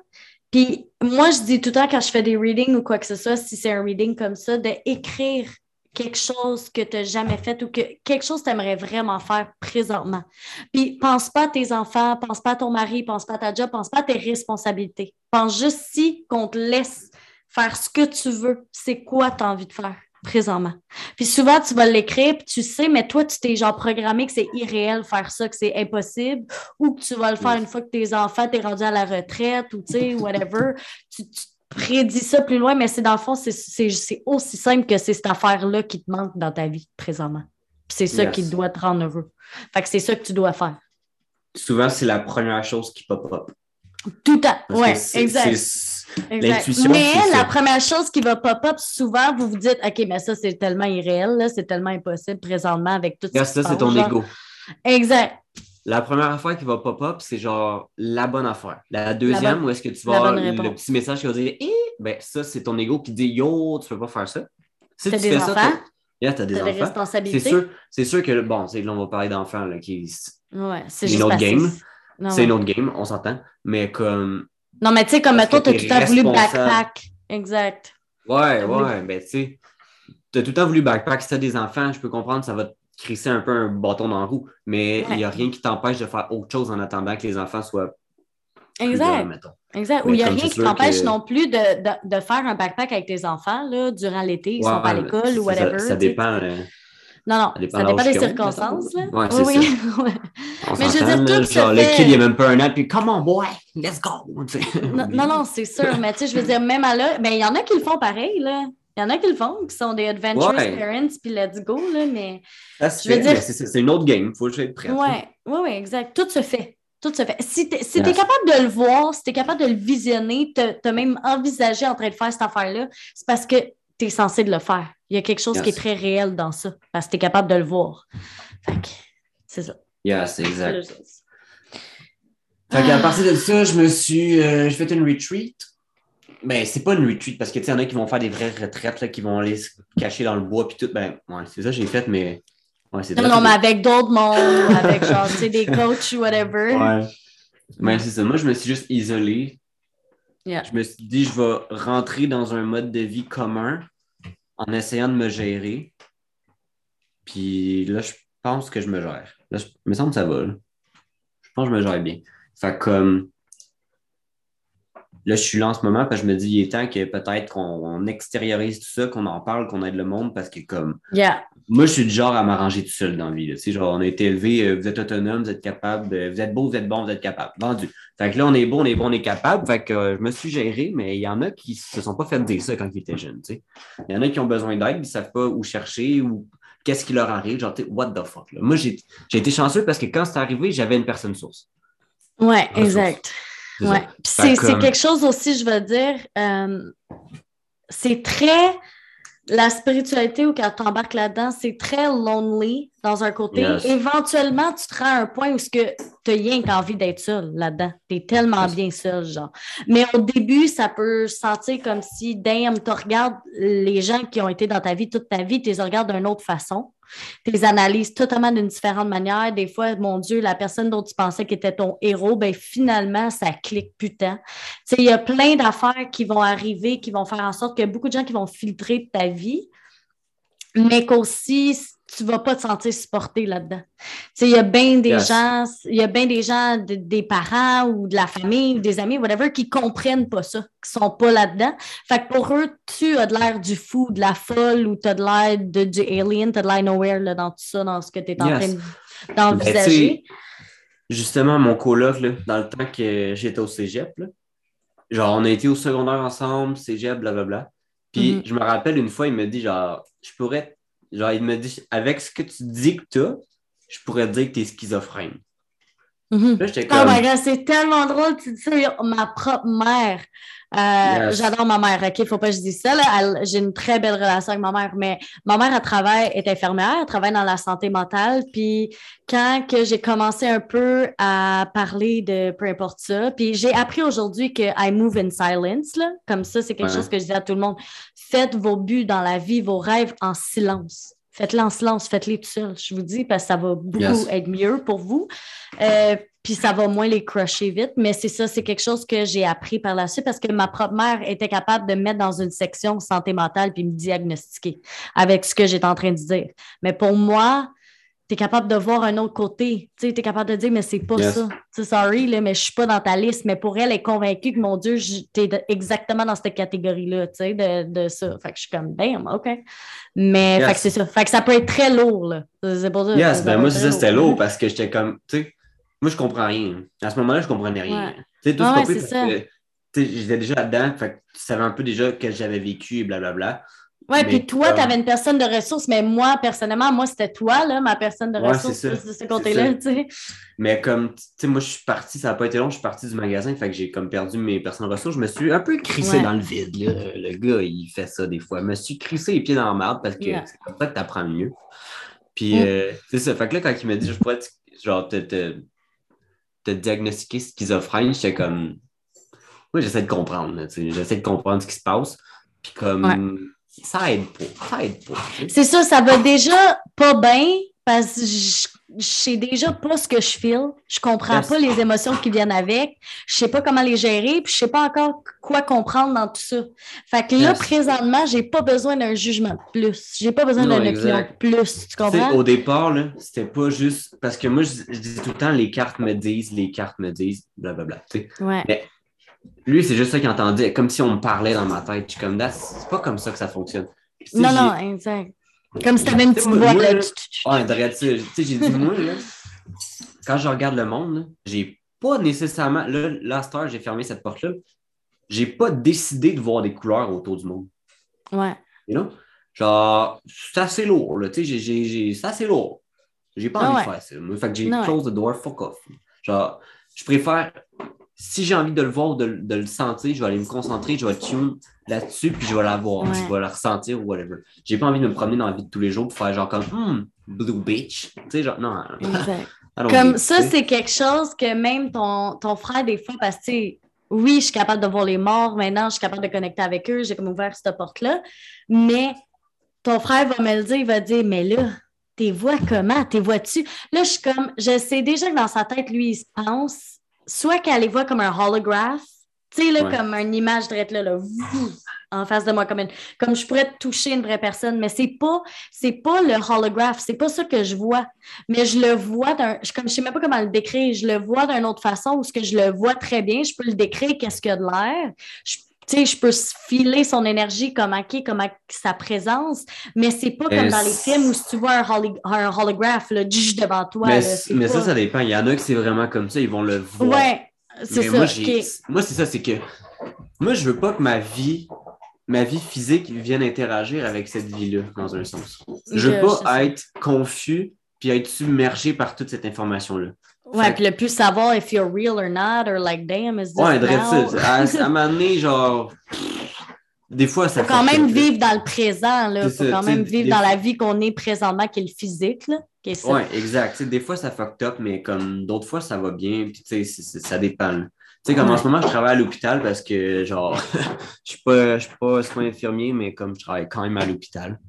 Puis moi, je dis tout le temps quand je fais des readings ou quoi que ce soit, si c'est un reading comme ça, d'écrire quelque chose que tu n'as jamais fait ou que quelque chose que tu aimerais vraiment faire présentement. Puis pense pas à tes enfants, pense pas à ton mari, pense pas à ta job, pense pas à tes responsabilités. Pense juste si qu'on te laisse faire ce que tu veux, c'est quoi tu as envie de faire? Présentement. Puis souvent, tu vas l'écrire, puis tu sais, mais toi, tu t'es genre programmé que c'est irréel faire ça, que c'est impossible, ou que tu vas le faire une fois que tes enfants, t'es rendu à la retraite, ou tu sais, whatever. Tu, tu- prédit ça plus loin, mais c'est dans le fond, c'est- aussi simple que c'est cette affaire-là qui te manque dans ta vie présentement. Puis c'est ça Yes. qui doit te rendre heureux. Fait que c'est ça que tu dois faire. Souvent, c'est la première chose qui pop up. Tout le temps. Parce Oui, exact. L'intuition, Mais la ça. première chose qui va pop-up, souvent, vous vous dites OK, mais ça, c'est tellement irréel, c'est tellement impossible présentement avec tout Regarde, ce ça, c'est ton genre. ego. Exact. La première affaire qui va pop-up, c'est genre la bonne affaire. La deuxième, bonne- où est-ce que tu vas avoir le petit message qui va dire Eh, ben ça, c'est ton ego qui dit Yo, tu peux pas faire ça. Si tu des fais ça, enfants? t'as Yeah, t'as des T'as des enfants. C'est responsabilités. sûr, c'est sûr que, bon, c'est- là, on va parler d'enfants, là, qui Ouais, c'est Une autre game. C'est ouais. une autre game, on s'entend. Mais comme, Non, mais tu sais, comme toi, t'as t'es tout le temps voulu backpack. Exact. ouais, ouais, ben tu sais, t'as tout le temps voulu backpack. Si t'as des enfants, je peux comprendre, ça va te crisser un peu un bâton dans la roue. Mais il Ouais. n'y a rien qui t'empêche de faire autre chose en attendant que les enfants soient plus Exact. grands. Exact. Ou Mais il n'y a rien qui t'empêche que- non plus de, de, de faire un backpack avec tes enfants là, durant l'été. Ils Ouais, sont pas à mais l'école ou ça- whatever. Ça, tu sais. dépend. euh, Non, non, ça dépend des circonstances. Là. Ouais, oui, c'est oui. ouais. Mais je veux dire, tout se genre, fait- le kid, il a même pas un an, puis come on, boy, let's go. Non, non, non, c'est sûr. Mais tu sais, je veux dire, même à là, ben, il y en a qui le font pareil. là. Il y en a qui le font, qui sont des adventurous Ouais. parents, puis let's go. Là, mais Ça se Je veux fait, dire- mais c'est une autre game. Faut juste être prêt. Ouais, ouais, ouais, exact. Tout se fait. Tout se fait. Si tu es, Yes. capable de le voir, si tu es capable de le visionner, tu as même envisagé en train de faire cette affaire-là, c'est parce que tu es censé de le faire. Il y a quelque chose qui est très réel dans ça, parce que tu es capable de le voir. Fait que, c'est ça. Yes, exact. Fait qu'à partir de ça, je me suis. euh, j'ai fait une retreat. Ben, c'est pas une retreat parce que tu sais, il y en a qui vont faire des vraies retraites, là, qui vont aller se cacher dans le bois puis tout. Ben, ouais, c'est ça que j'ai fait, mais. Ouais, Non, non, mais avec d'autres mondes, avec genre, tu sais, des coachs ou whatever. Ouais. Mais c'est ça. Moi, je me suis juste isolé. Yeah. Je me suis dit, je vais rentrer dans un mode de vie commun en essayant de me gérer. Puis là, je pense que je me gère. Là, je... il me semble que ça va. là. Je pense que je me gère bien. Fait que comme. Là, je suis là en ce moment parce que je me dis, il est temps que peut-être qu'on on extériorise tout ça, qu'on en parle, qu'on aide le monde parce que comme. Yeah. Moi, je suis du genre à m'arranger tout seul dans la vie. là. Tu sais, genre, on a été élevé, euh, vous êtes autonome, vous êtes capable, euh, vous êtes beau, vous êtes bon, vous êtes capable. Vendu. Fait que là, on est beau, on est bon, on est capable. Fait que euh, je me suis géré, mais il y en a qui se sont pas fait dire ça quand ils étaient jeunes. tu sais. Il y en a qui ont besoin d'aide, ils savent pas où chercher ou qu'est-ce qui leur arrive. Genre, tu sais, what the fuck. Là. Moi, j'ai été chanceux parce que quand c'est arrivé, j'avais une personne source. Ouais, exact. Ouais. Que, c'est euh, quelque chose aussi, je veux dire, euh, c'est très. La spiritualité ou quand tu embarques là-dedans, c'est très lonely dans un côté. Yes. Éventuellement, tu te rends à un point où tu n'as rien qu'envie d'être seul là-dedans. Tu es tellement Yes. bien seul, genre. Mais au début, ça peut sentir comme si, damn, tu regardes les gens qui ont été dans ta vie toute ta vie, tu les regardes d'une autre façon. Tu les analyses totalement d'une différente manière. Des fois, mon Dieu, la personne dont tu pensais qui était ton héros, ben finalement, ça clique putain. Il y a plein d'affaires qui vont arriver, qui vont faire en sorte qu'il y a beaucoup de gens qui vont filtrer ta vie, mais qu'aussi, tu ne vas pas te sentir supporté là-dedans. Tu sais, il y a bien des Yes. gens, il y a bien des gens, de- des parents ou de la famille, ou des amis, whatever, qui comprennent pas ça, qui sont pas là-dedans. Fait que pour eux, tu as de l'air du fou, de la folle, ou tu as de l'air du alien, tu as de l'air nowhere là, dans tout ça, dans ce que tu es en Yes. train de- d'envisager. Ben, Justement, mon coloc, là, dans le temps que j'étais au cégep, là, genre, on a été au secondaire ensemble, cégep, blablabla. Puis, Mhm. je me rappelle une fois, il me dit, genre, je pourrais, genre, il me dit, avec ce que tu dis que t'as, je pourrais dire que t'es schizophrène. J'étais Oh comme, my god, c'est tellement drôle, tu dis ça. Ma propre mère. Euh, Yes. J'adore ma mère, OK? Faut pas que je dise ça. J'ai une très belle relation avec ma mère, mais ma mère, elle travaille, est infirmière, elle travaille dans la santé mentale. Puis quand que j'ai commencé un peu à parler de peu importe ça, puis j'ai appris aujourd'hui que I move in silence, là. Comme ça, c'est quelque Ouais. chose que je dis à tout le monde. Faites vos buts dans la vie, vos rêves en silence. Faites-les en silence, faites-les tout seul, je vous dis, parce que ça va beaucoup Yes. être mieux pour vous. Euh, puis ça va moins les crusher vite, mais c'est ça, c'est quelque chose que j'ai appris par la suite parce que ma propre mère était capable de me mettre dans une section santé mentale puis me diagnostiquer avec ce que j'étais en train de dire. Mais pour moi, tu es capable de voir un autre côté. Tu es capable de dire, mais c'est pas Yes. ça. Tu sais, sorry, là, mais je suis pas dans ta liste. Mais pour elle, elle est convaincue que, mon Dieu, tu es exactement dans cette catégorie-là, tu sais, de, de ça. Fait que je suis comme, damn, OK. Mais, Yes. fait que c'est ça. Fait que ça peut être très lourd, là. C'est pour ça. yes, ben moi, très ça, c'était lourd. parce que j'étais comme, tu sais, moi, je comprends rien. À ce moment-là, je comprenais rien. Ouais. Tu sais, tout Ah c'est ouais, que, j'étais déjà là-dedans, fait que tu savais un peu déjà que j'avais vécu et blablabla. Mais puis toi, tu avais une personne de ressources, mais moi, personnellement, moi, c'était toi, là, ma personne de Ouais, ressources de ce côté-là, ça. tu sais. Mais comme, tu sais, moi, je suis parti, ça n'a pas été long, je suis parti du magasin, fait que j'ai comme perdu mes personnes ressources. Je me suis un peu crissé Ouais. dans le vide, là. Le gars, il fait ça des fois. Je me suis crissé les pieds dans la merde parce que c'est comme ça que tu apprends le mieux. Puis, Mm. euh, c'est ça. Fait que là, quand il m'a dit, je pourrais, te- genre, te, te, te diagnostiquer schizophrène, j'étais comme. Moi, j'essaie de comprendre, tu sais. J'essaie de comprendre ce qui se passe. Puis, comme. Ça aide pas. Ça aide pas. C'est ça, ça va déjà pas bien parce que je je sais déjà pas ce que je file. Je comprends pas les émotions qui viennent avec. Je sais pas comment les gérer, puis je sais pas encore quoi comprendre dans tout ça. Fait que là, Yes. présentement, j'ai pas besoin d'un jugement de plus. J'ai pas besoin d'un opinion de plus. Tu comprends? au départ, là, c'était pas juste. Parce que moi, je, je dis tout le temps, les cartes me disent, les cartes me disent, blablabla. tu sais. Ouais. Lui, c'est juste ça qu'il entendait, comme si on me parlait dans ma tête. Je suis comme, c'est pas comme ça que ça fonctionne. Puis, Non, non, exact. Comme si t'avais une petite voix là. Ouais, tu sais, j'ai dit, moi, là, quand je regarde le monde, j'ai pas nécessairement. Là, cette heure, j'ai fermé cette porte-là. J'ai pas décidé de voir des couleurs autour du monde. Ouais. You know? Genre, c'est assez lourd, là. Tu sais, c'est assez lourd. J'ai pas Ah envie ouais. de faire ça. Fait que j'ai close the door, fuck off. Genre, je préfère, si j'ai envie de le voir ou de, de le sentir, je vais aller me concentrer, je vais tune là-dessus, puis je vais la voir, Ouais. je vais la ressentir ou whatever. J'ai pas envie de me promener dans la vie de tous les jours pour faire genre comme, hmm, blue bitch. Tu sais, genre, non. Comme ça, c'est quelque chose que même ton, ton frère, des fois, parce que, tu sais, oui, je suis capable de voir les morts maintenant, je suis capable de connecter avec eux, j'ai comme ouvert cette porte-là, mais ton frère va me le dire, il va dire, mais là, t'es vois comment? T'es vois-tu? Là, je suis comme, je sais déjà que dans sa tête, lui, il se pense, soit qu'elle les voit comme un holographe, tu sais, là, Ouais. comme une image drette là, là, en face de moi, comme, une- comme je pourrais toucher une vraie personne, mais c'est pas, c'est pas le holographe, c'est pas ça que je vois mais je le vois d'un. je- Comme je sais même pas comment le décrire, je le vois d'une autre façon où ce que je le vois très bien, je peux le décrire qu'est-ce qu'il y a de l'air. Je- Tu sais, je peux filer son énergie, comment qui, comment sa présence, mais c'est pas comme dans les films où si tu vois un, holo- un holographe là, devant toi. Mais, là, c- c'est mais pas- ça, ça dépend. Il y en a que c'est vraiment comme ça, ils vont le voir. Ouais, c'est ça. Moi, ok. moi, c'est ça, c'est que moi, je veux pas que ma vie, ma vie physique vienne interagir avec cette vie-là, dans un sens. Je veux Je- pas je être confus puis être submergé par toute cette information-là. Ouais, puis le plus savoir if you're real or not, or like, damn, is this Ouais, ça. À, à un moment donné, genre, des fois, ça faut quand même vivre dans le présent, là. Faut ça, quand même vivre des dans la vie qu'on est présentement, qui est le physique, là. qui est ça. Ouais, exact. Des fois, ça fucked up, mais comme d'autres fois, ça va bien. Puis, tu sais, ça dépend. Tu sais, comme en ce moment, je travaille à l'hôpital parce que, genre, je suis pas, je suis pas, pas infirmier, mais comme je travaille quand même à l'hôpital,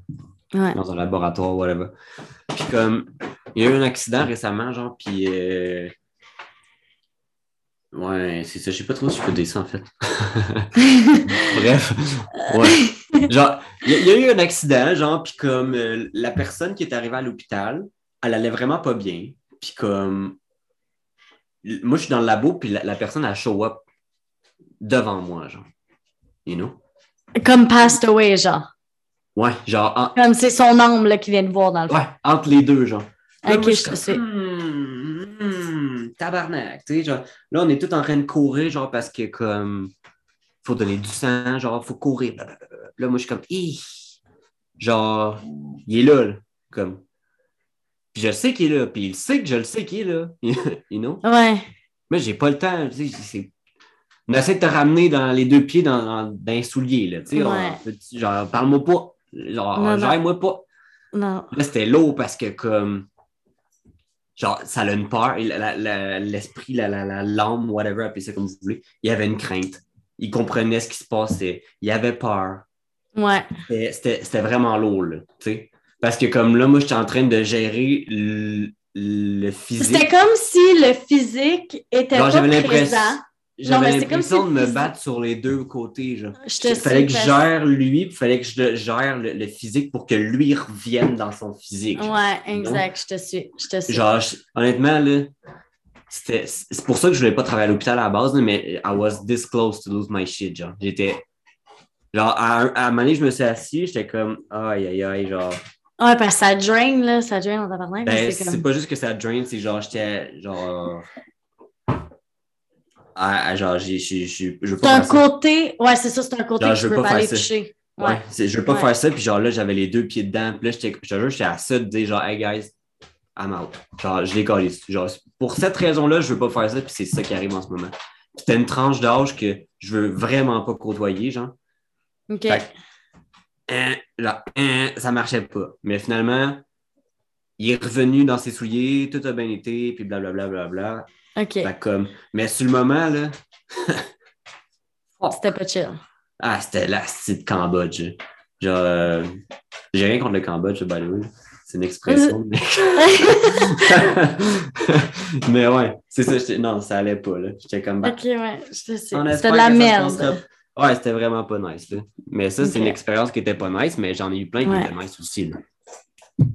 Ouais. dans un laboratoire, whatever. Puis, comme, il y a eu un accident récemment, genre, puis. euh, Ouais, c'est ça. Je sais pas trop si je peux dire ça, en fait. Bref. Ouais. Genre, il y, a- il y a eu un accident, genre, puis comme euh, la personne qui est arrivée à l'hôpital, elle allait vraiment pas bien. Puis comme, moi, je suis dans le labo, puis la, la personne, elle show up devant moi, genre. You know? Comme passed away, genre. Ouais, genre, en- Comme c'est son âme là, qui vient de voir dans le fond. ouais, entre les deux, genre. Là, Ok, moi, je. Hmm, hmm, tabarnak, tu sais, genre, là, on est tous en train de courir, genre, parce que, comme, faut donner du sang, genre, faut courir. Là, moi, je suis comme, Hi! genre, il est là, là, comme. Puis je sais qu'il est là, puis il sait que je le sais qu'il est là, you know? Ouais. Mais j'ai pas le temps, tu sais, c'est... On essaie de te ramener dans les deux pieds dans, dans, dans les souliers, là, sais, on- Ouais. genre, parle-moi pas, genre, gère-moi pas. Non. Là, c'était lourd parce que, comme, genre, ça a une peur. L'esprit, la, la, la, l'âme, whatever, appelez ça comme vous voulez, il y avait une crainte. Il comprenait ce qui se passait. Il avait peur. Ouais. C'était- C'était c'était vraiment lourd, là, tu sais. Parce que, comme là, moi, j'étais en train de gérer le, le physique. C'était comme si le physique était Genre, pas j'avais l'impression- présent. J'avais l'impression si de me battre sur les deux côtés, genre. Je te Il fallait que je gère lui, puis il fallait que je gère le, le physique pour que lui revienne dans son physique. genre. Ouais, exact. Je te suis. Je te suis. Genre, je- honnêtement, là, c'était, c'est pour ça que je voulais pas travailler à l'hôpital à la base, là, mais I was this close to lose my shit, genre. J'étais, genre, à, un- à un moment donné, je me suis assis, j'étais comme, aïe, aïe, aïe, genre. Ouais, parce que ça drain, là. Ça drain dans ta parole. Ben, c'est c'est comme... pas juste que ça drain, c'est genre, j'étais, genre, Ah, genre, j'ai, j'ai, j'ai- je veux C'est pas un faire ça. côté. Ouais, c'est ça, c'est un côté Genre, que je veux pas pas aller faire ça. toucher. Ouais, Ouais. c'est- je veux pas Ouais. faire ça, puis genre là, j'avais les deux pieds dedans, puis là, j'étais, je te jure, j'étais à ça de dire genre, hey guys, I'm out. Genre, je calisse. Genre, pour cette raison-là, je veux pas faire ça, puis c'est ça qui arrive en ce moment. Puis t'as une tranche d'âge que je veux vraiment pas côtoyer, genre. OK. Fait Hein, genre, hein, ça marchait pas. Mais finalement, il est revenu dans ses souliers, tout a bien été, puis blablabla. Bla, bla, bla. OK. Fait comme, mais sur le moment, là, C'était pas chill. ah, c'était la de Cambodge. Genre, euh, j'ai rien contre le Cambodge, by the way. C'est une expression. mais... mais ouais, c'est ça. Non, ça allait pas, là. J'étais comme, bah, OK, ouais. C'était de la merde. Ouais, c'était vraiment pas nice, là. Mais ça, c'est une expérience qui était pas nice, mais j'en ai eu plein qui Ouais. étaient nice aussi, là.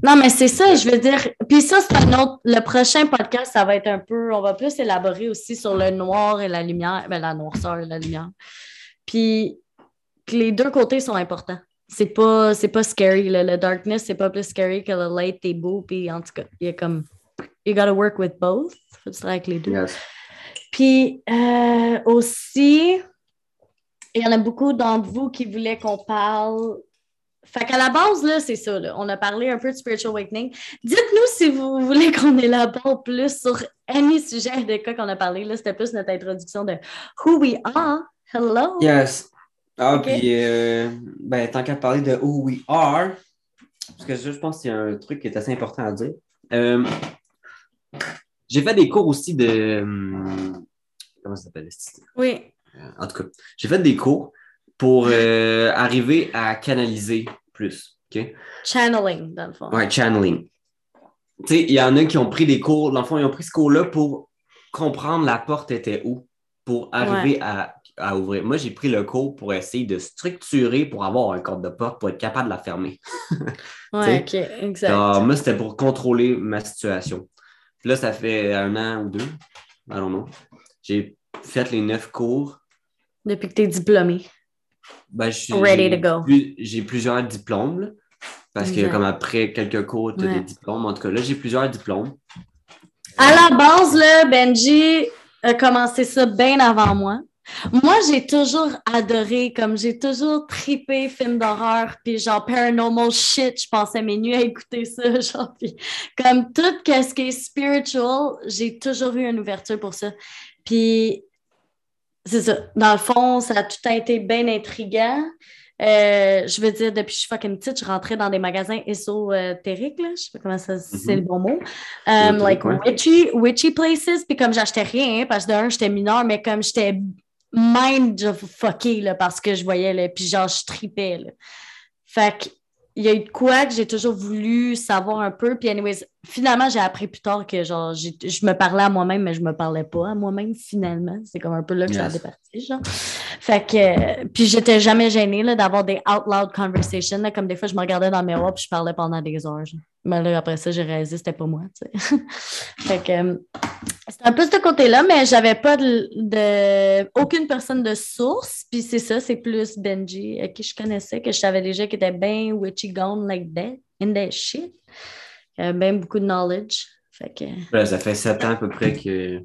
Non, mais c'est ça, je veux dire. Puis ça, c'est un autre. Le prochain podcast, ça va être un peu. On va plus élaborer aussi sur le noir et la lumière. Ben, la noirceur et la lumière. Puis que les deux côtés sont importants. C'est pas, c'est pas scary. Le darkness, c'est pas plus scary que le light, t'es beau. Puis en tout cas, il y a comme. You gotta work with both. Faut avec les deux. Yes. Puis euh, aussi, il y en a beaucoup d'entre vous qui voulaient qu'on parle. Fait qu'à la base, là, c'est ça. là. On a parlé un peu de Spiritual Awakening. Dites-nous si vous voulez qu'on élabore plus sur any sujet de cas qu'on a parlé. Là, c'était plus notre introduction de Who We Are. Hello. Yes. Ah, puis, euh, ben, tant qu'à parler de who we are, parce que je pense qu'il y a un truc qui est assez important à dire. Euh, j'ai fait des cours aussi de. hum, Comment ça s'appelle? Oui. Euh, En tout cas, j'ai fait des cours pour euh, arriver à canaliser plus. OK? Channeling, dans le fond. Ouais, channeling. Tu sais, il y en a qui ont pris des cours, dans le fond, ils ont pris ce cours-là pour comprendre la porte était où, pour arriver à, à ouvrir. Moi, j'ai pris le cours pour essayer de structurer pour avoir un code de porte, pour être capable de la fermer. Ouais, OK, exact. Alors, moi, c'était pour contrôler ma situation. Puis là, ça fait un an ou deux, I don't know. J'ai fait les neuf cours. Depuis que tu es diplômé. Ben, je suis- Ready j'ai to go. plus- J'ai plusieurs diplômes, là, parce que comme après quelques cours, tu as Ouais. des diplômes. En tout cas, là, j'ai plusieurs diplômes. À la base, là, Benji a commencé ça bien avant moi. Moi, j'ai toujours adoré, comme j'ai toujours tripé film d'horreur, puis genre paranormal shit, je passais mes nuits à écouter ça, genre, puis comme tout ce qui est spiritual, j'ai toujours eu une ouverture pour ça. Puis, c'est ça. Dans le fond, ça a tout été bien intriguant. Euh, je veux dire, depuis que je suis fucking petite, je rentrais dans des magasins ésotériques, là. Je sais pas comment ça, c'est Mhm. le bon mot. Um, Ésotérique, like witchy, witchy places. Puis comme j'achetais rien, parce que d'un, j'étais mineure, mais comme j'étais mind of fucké, là, parce que je voyais, là, puis genre, je tripais, là. Fait que, il y a eu de quoi que j'ai toujours voulu savoir un peu. Puis, anyways, finalement, j'ai appris plus tard que, genre, je me parlais à moi-même, mais je me parlais pas à moi-même, finalement. C'est comme un peu là que ça a Yes. départi, genre. Fait que, euh, puis j'étais jamais gênée, d'avoir des out loud conversations, là, comme des fois, je me regardais dans le miroir, puis je parlais pendant des heures, genre. Mais là, après ça, j'ai réalisé que c'était pas moi, tu sais. fait que, euh, c'était un peu ce côté-là, mais j'avais pas de, de- aucune personne de source. Puis c'est ça, c'est plus Benji, euh, qui je connaissais, que je savais déjà qui était bien witchy gone like that, in that shit. Il avait bien beaucoup de knowledge. Fait que, Là, ça fait sept ans à peu près que.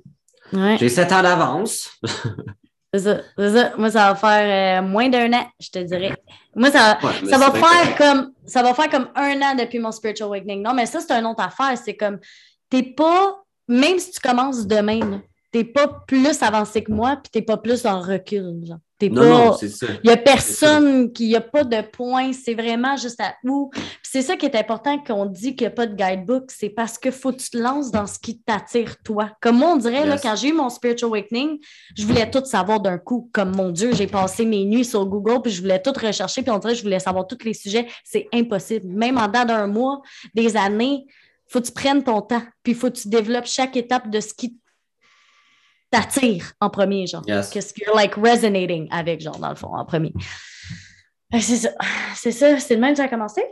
ouais, J'ai sept ans d'avance. c'est ça, c'est ça. Moi, ça va faire euh, moins d'un an, je te dirais. Moi, ça, Ouais, ça va faire comme ça va faire comme un an depuis mon spiritual awakening. Non, mais ça, c'est une autre affaire. C'est comme t'es pas, même si tu commences demain, t'es pas plus avancé que moi, puis t'es pas plus en recul. Genre. T'es Non, pas. non, c'est ça. Il n'y a personne qui n'a pas de point, c'est vraiment juste à où. Puis C'est ça qui est important qu'on dit qu'il n'y a pas de guidebook, c'est parce qu'il faut que tu te lances dans ce qui t'attire toi. Comme moi, on dirait, là, quand j'ai eu mon spiritual awakening, je voulais tout savoir d'un coup. Comme mon Dieu, j'ai passé mes nuits sur Google, puis je voulais tout rechercher, puis on dirait que je voulais savoir tous les sujets. C'est impossible. Même en dedans d'un mois, des années, faut que tu prennes ton temps, puis il faut que tu développes chaque étape de ce qui t'attire en premier, genre. Yes. Qu'est-ce que like resonating avec, genre, dans le fond, en premier. C'est ça. C'est ça. C'est le même que ça a commencé.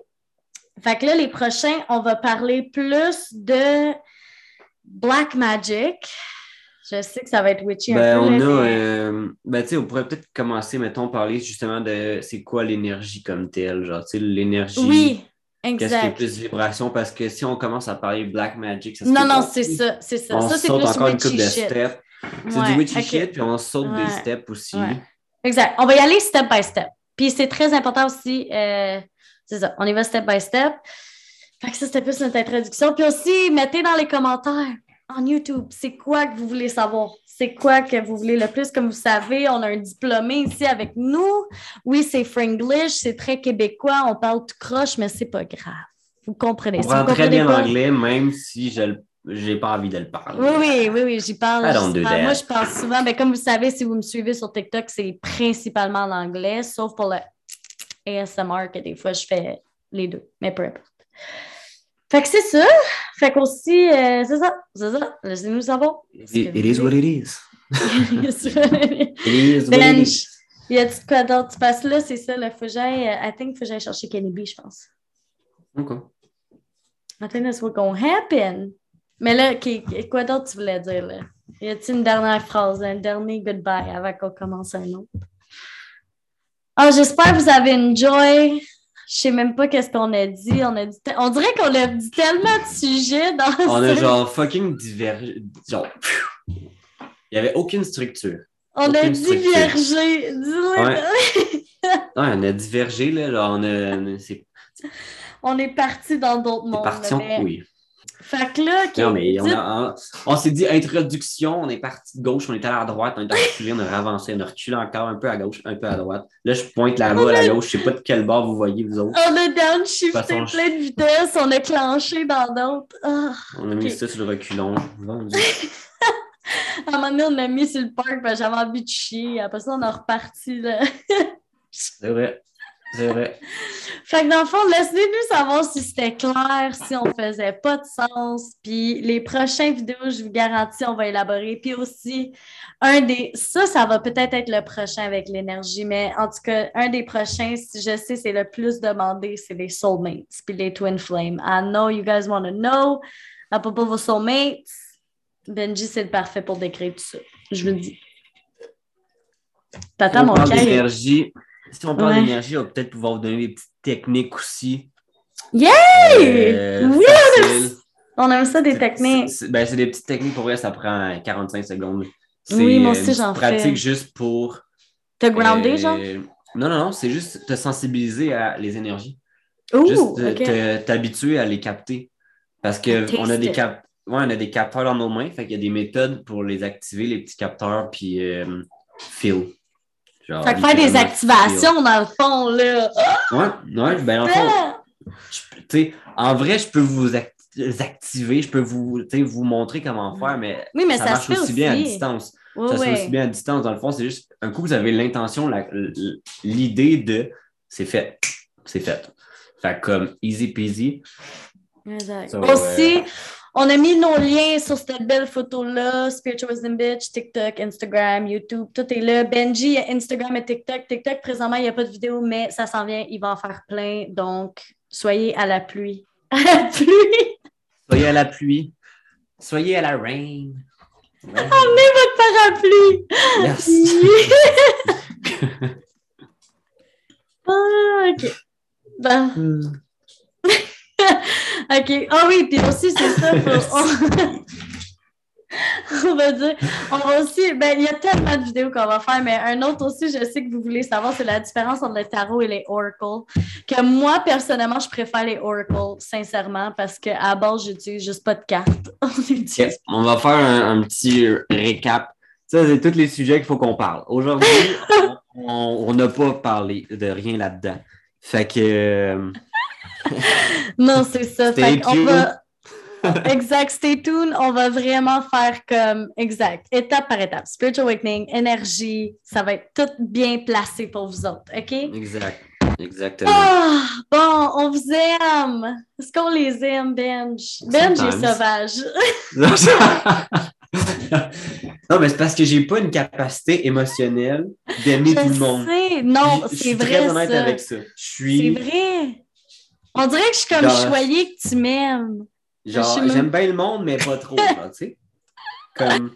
Fait que là, les prochains, on va parler plus de Black Magic. Je sais que ça va être witchy Ben, un peu. on a. euh, ben, tu sais, on pourrait peut-être commencer, mettons, parler justement de c'est quoi l'énergie comme telle. Genre, tu sais, l'énergie. Oui, Qu'est-ce qui est plus vibration? Parce que si on commence à parler Black Magic, ça Non, non, c'est ça. C'est ça. On ça, c'est saute plus encore une coupe de shit. step. C'est Ouais, du witchy shit, puis on saute Ouais. des steps aussi. Ouais. Exact. On va y aller step by step. Puis c'est très important aussi, euh, c'est ça, on y va step by step. Fait que ça, c'était plus notre introduction. Puis aussi, mettez dans les commentaires en YouTube, c'est quoi que vous voulez savoir? C'est quoi que vous voulez le plus? Comme vous savez, on a un diplômé ici avec nous. Oui, c'est Fringlish, c'est très québécois, on parle tout croche, mais c'est pas grave. Vous comprenez. On Si comprend très bien l'anglais, même si je n'ai pas envie de le parler. Oui, oui, oui, oui, j'y parle. That. Moi, je parle souvent, mais comme vous savez, si vous me suivez sur TikTok, c'est principalement l'anglais, sauf pour le ASMR, que des fois, je fais les deux, mais peu importe. Fait que c'est ça. Fait qu'aussi, euh, c'est ça, c'est ça. Laissez-nous savoir. It, it is what it is. Ben, It is what it Bench, is. y a-tu quoi d'autre? Parce que là, c'est ça, le faut que j'aille, euh, I think, faut que j'aille chercher Kenny B, je pense. Ok. I think that's what's gonna happen. Mais là, quoi d'autre tu voulais dire, là? Y a-t-il une dernière phrase, un dernier goodbye avant qu'on commence un autre? Ah, j'espère que vous avez enjoy. Je sais même pas qu'est-ce qu'on a dit. On, a dit te- on dirait qu'on a dit tellement de sujets dans On a genre fucking divergé. Genre, il n'y avait aucune structure. On a aucune divergé. Ouais. Ouais, on a divergé, là. Genre, on a. on est parti dans d'autres mondes. parti en mais- couille. Fait que là, Non, mais on, a- on, on s'est dit introduction, on est parti de gauche, on est allé à droite, on est reculé, on a avancé, on a reculé encore un peu à gauche, un peu à droite. Là, je pointe là-bas à la gauche, je sais pas de quel bord vous voyez, vous autres. on a downshifté façon, plein de vitesse, on a clenché dans d'autres. Ah. On a mis ça sur le reculon. À un moment donné, on l'a mis sur le parc, parce que j'avais envie de chier. Après ça, on a reparti. Là. C'est vrai. C'est vrai. fait que dans le fond, laissez-nous savoir si c'était clair, si on faisait pas de sens. Puis les prochaines vidéos, je vous garantis, on va élaborer. Puis aussi, un des. Ça, ça va peut-être être le prochain avec l'énergie, mais en tout cas, un des prochains, si je sais, c'est le plus demandé, c'est les soulmates, puis les twin flames. I know you guys want to know. À propos de vos soulmates, Benji, c'est le parfait pour décrire tout ça. Je vous le dis. T'attends on mon d'énergie. Si on parle Ouais. d'énergie, on va peut-être pouvoir vous donner des petites techniques aussi. Yay! Euh. On aime ça des techniques. c'est- Ben, c'est des petites techniques pour vrai, ça prend 45 secondes. Oui, moi euh, aussi, j'en fais. pratique juste pour. T'as groundé, euh, genre? Non, non, non, c'est juste te sensibiliser à les énergies. Ouh, juste te- te- t'habituer à les capter. Parce qu'on a, des cap... ouais, on a des capteurs dans nos mains, fait qu'il y a des méthodes pour les activer, les petits capteurs, puis euh, feel. Genre, Fait que faire des activations dans le fond, là. Ouais, ouais, ben en fond, je en vrai, je peux vous activer, je peux vous, vous montrer comment faire, mais, Oui, mais ça, ça, marche se fait aussi, aussi. bien à distance. Oui, ça se fait aussi bien à distance. Dans le fond, c'est juste un coup, vous avez l'intention, l'idée de c'est fait. C'est fait. Fait que comme easy peasy. Exact. So, Aussi, euh, on a mis nos liens sur cette belle photo-là, Spiritual Wisdom Bitch, TikTok, Instagram, YouTube, tout est là. Benji, Instagram et TikTok. TikTok, présentement, il n'y a pas de vidéo, mais ça s'en vient, il va en faire plein. Donc, soyez à la pluie. À la pluie! Soyez à la pluie. Soyez à la rain. Rain. Emmenez votre parapluie! Yes. ah, OK. Bon. OK. Ah oui, puis aussi, c'est ça. on... va dire. On va aussi. Ben, il y a tellement de vidéos qu'on va faire, mais un autre aussi, je sais que vous voulez savoir, c'est la différence entre le tarot et les oracles. Que moi, personnellement, je préfère les oracles, sincèrement, parce qu'à base, j'utilise juste pas de cartes. On va faire un, un petit récap. Ça, c'est tous les sujets qu'il faut qu'on parle. Aujourd'hui, on on n'a pas parlé de rien là-dedans. Fait que. Non, c'est ça. Stay Fait tuned. va... Exact, stay tuned. On va vraiment faire comme, exact, étape par étape. Spiritual Awakening, énergie, ça va être tout bien placé pour vous autres, OK? Exact. Exactement. Ah, bon, on vous aime. Est-ce qu'on les aime, Benj? Benj est sauvage. non, mais c'est parce que j'ai pas une capacité émotionnelle d'aimer tout le Je monde. sais. Non, Je- je c'est suis vrai, très honnête ça. avec ça. Je C'est suis vrai. On dirait que je suis comme Genre- choyée que tu m'aimes. genre même- j'aime bien le monde mais pas trop, tu sais. Comme.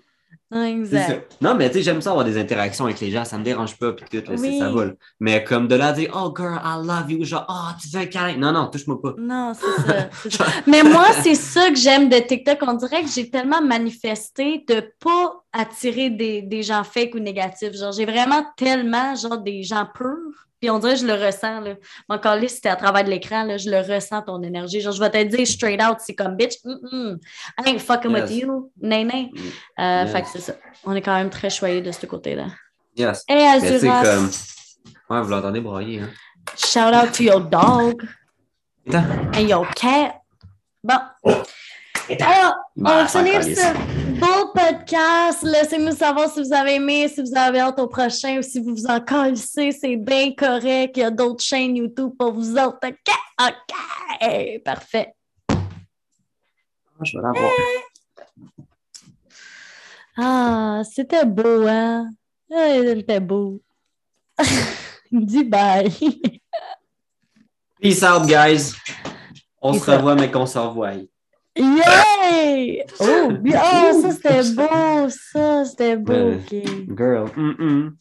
Exact. Non, mais tu sais, j'aime ça avoir des interactions avec les gens, ça me dérange pas puis tout, là, Oui. ça là. Mais comme de là dire "Oh girl, I love you", genre "Oh, tu veux un câlin". Non non, touche-moi pas. Non, c'est ça. ça. Mais moi, c'est ça que j'aime de TikTok. On dirait que j'ai tellement manifesté de pas attirer des, des gens fake ou négatifs. Genre, j'ai vraiment tellement, genre, des gens purs. Puis on dirait que je le ressens, là. Là, si t'es à travers de l'écran, là, je le ressens, ton énergie. Genre, je vais te dire straight out, c'est comme, bitch, mm -mm, I ain't fucking with you, nay, nay. Euh, Yes. Fait que c'est ça. On est quand même très choyés de ce côté-là. Yes. Et Azura, comme. Ouais, vous l'entendez broyer, hein? shout out to your dog and your cat. Bon. Alors, on Bah, finir encore ce beau podcast. Laissez-nous savoir si vous avez aimé, si vous avez hâte au prochain ou si vous vous en calissez. C'est bien correct. Il y a d'autres chaînes YouTube pour vous autres. OK? OK. Parfait. Je vais l'avoir. Ah, c'était beau, hein? C'était beau. Dis bye. Peace out, guys. On Peace se revoit, mais qu'on se revoie. Yay! Oh, bi- oh, ça c'était beau, ça c'était beau. Ouais. ok. Girl. Mm-mm.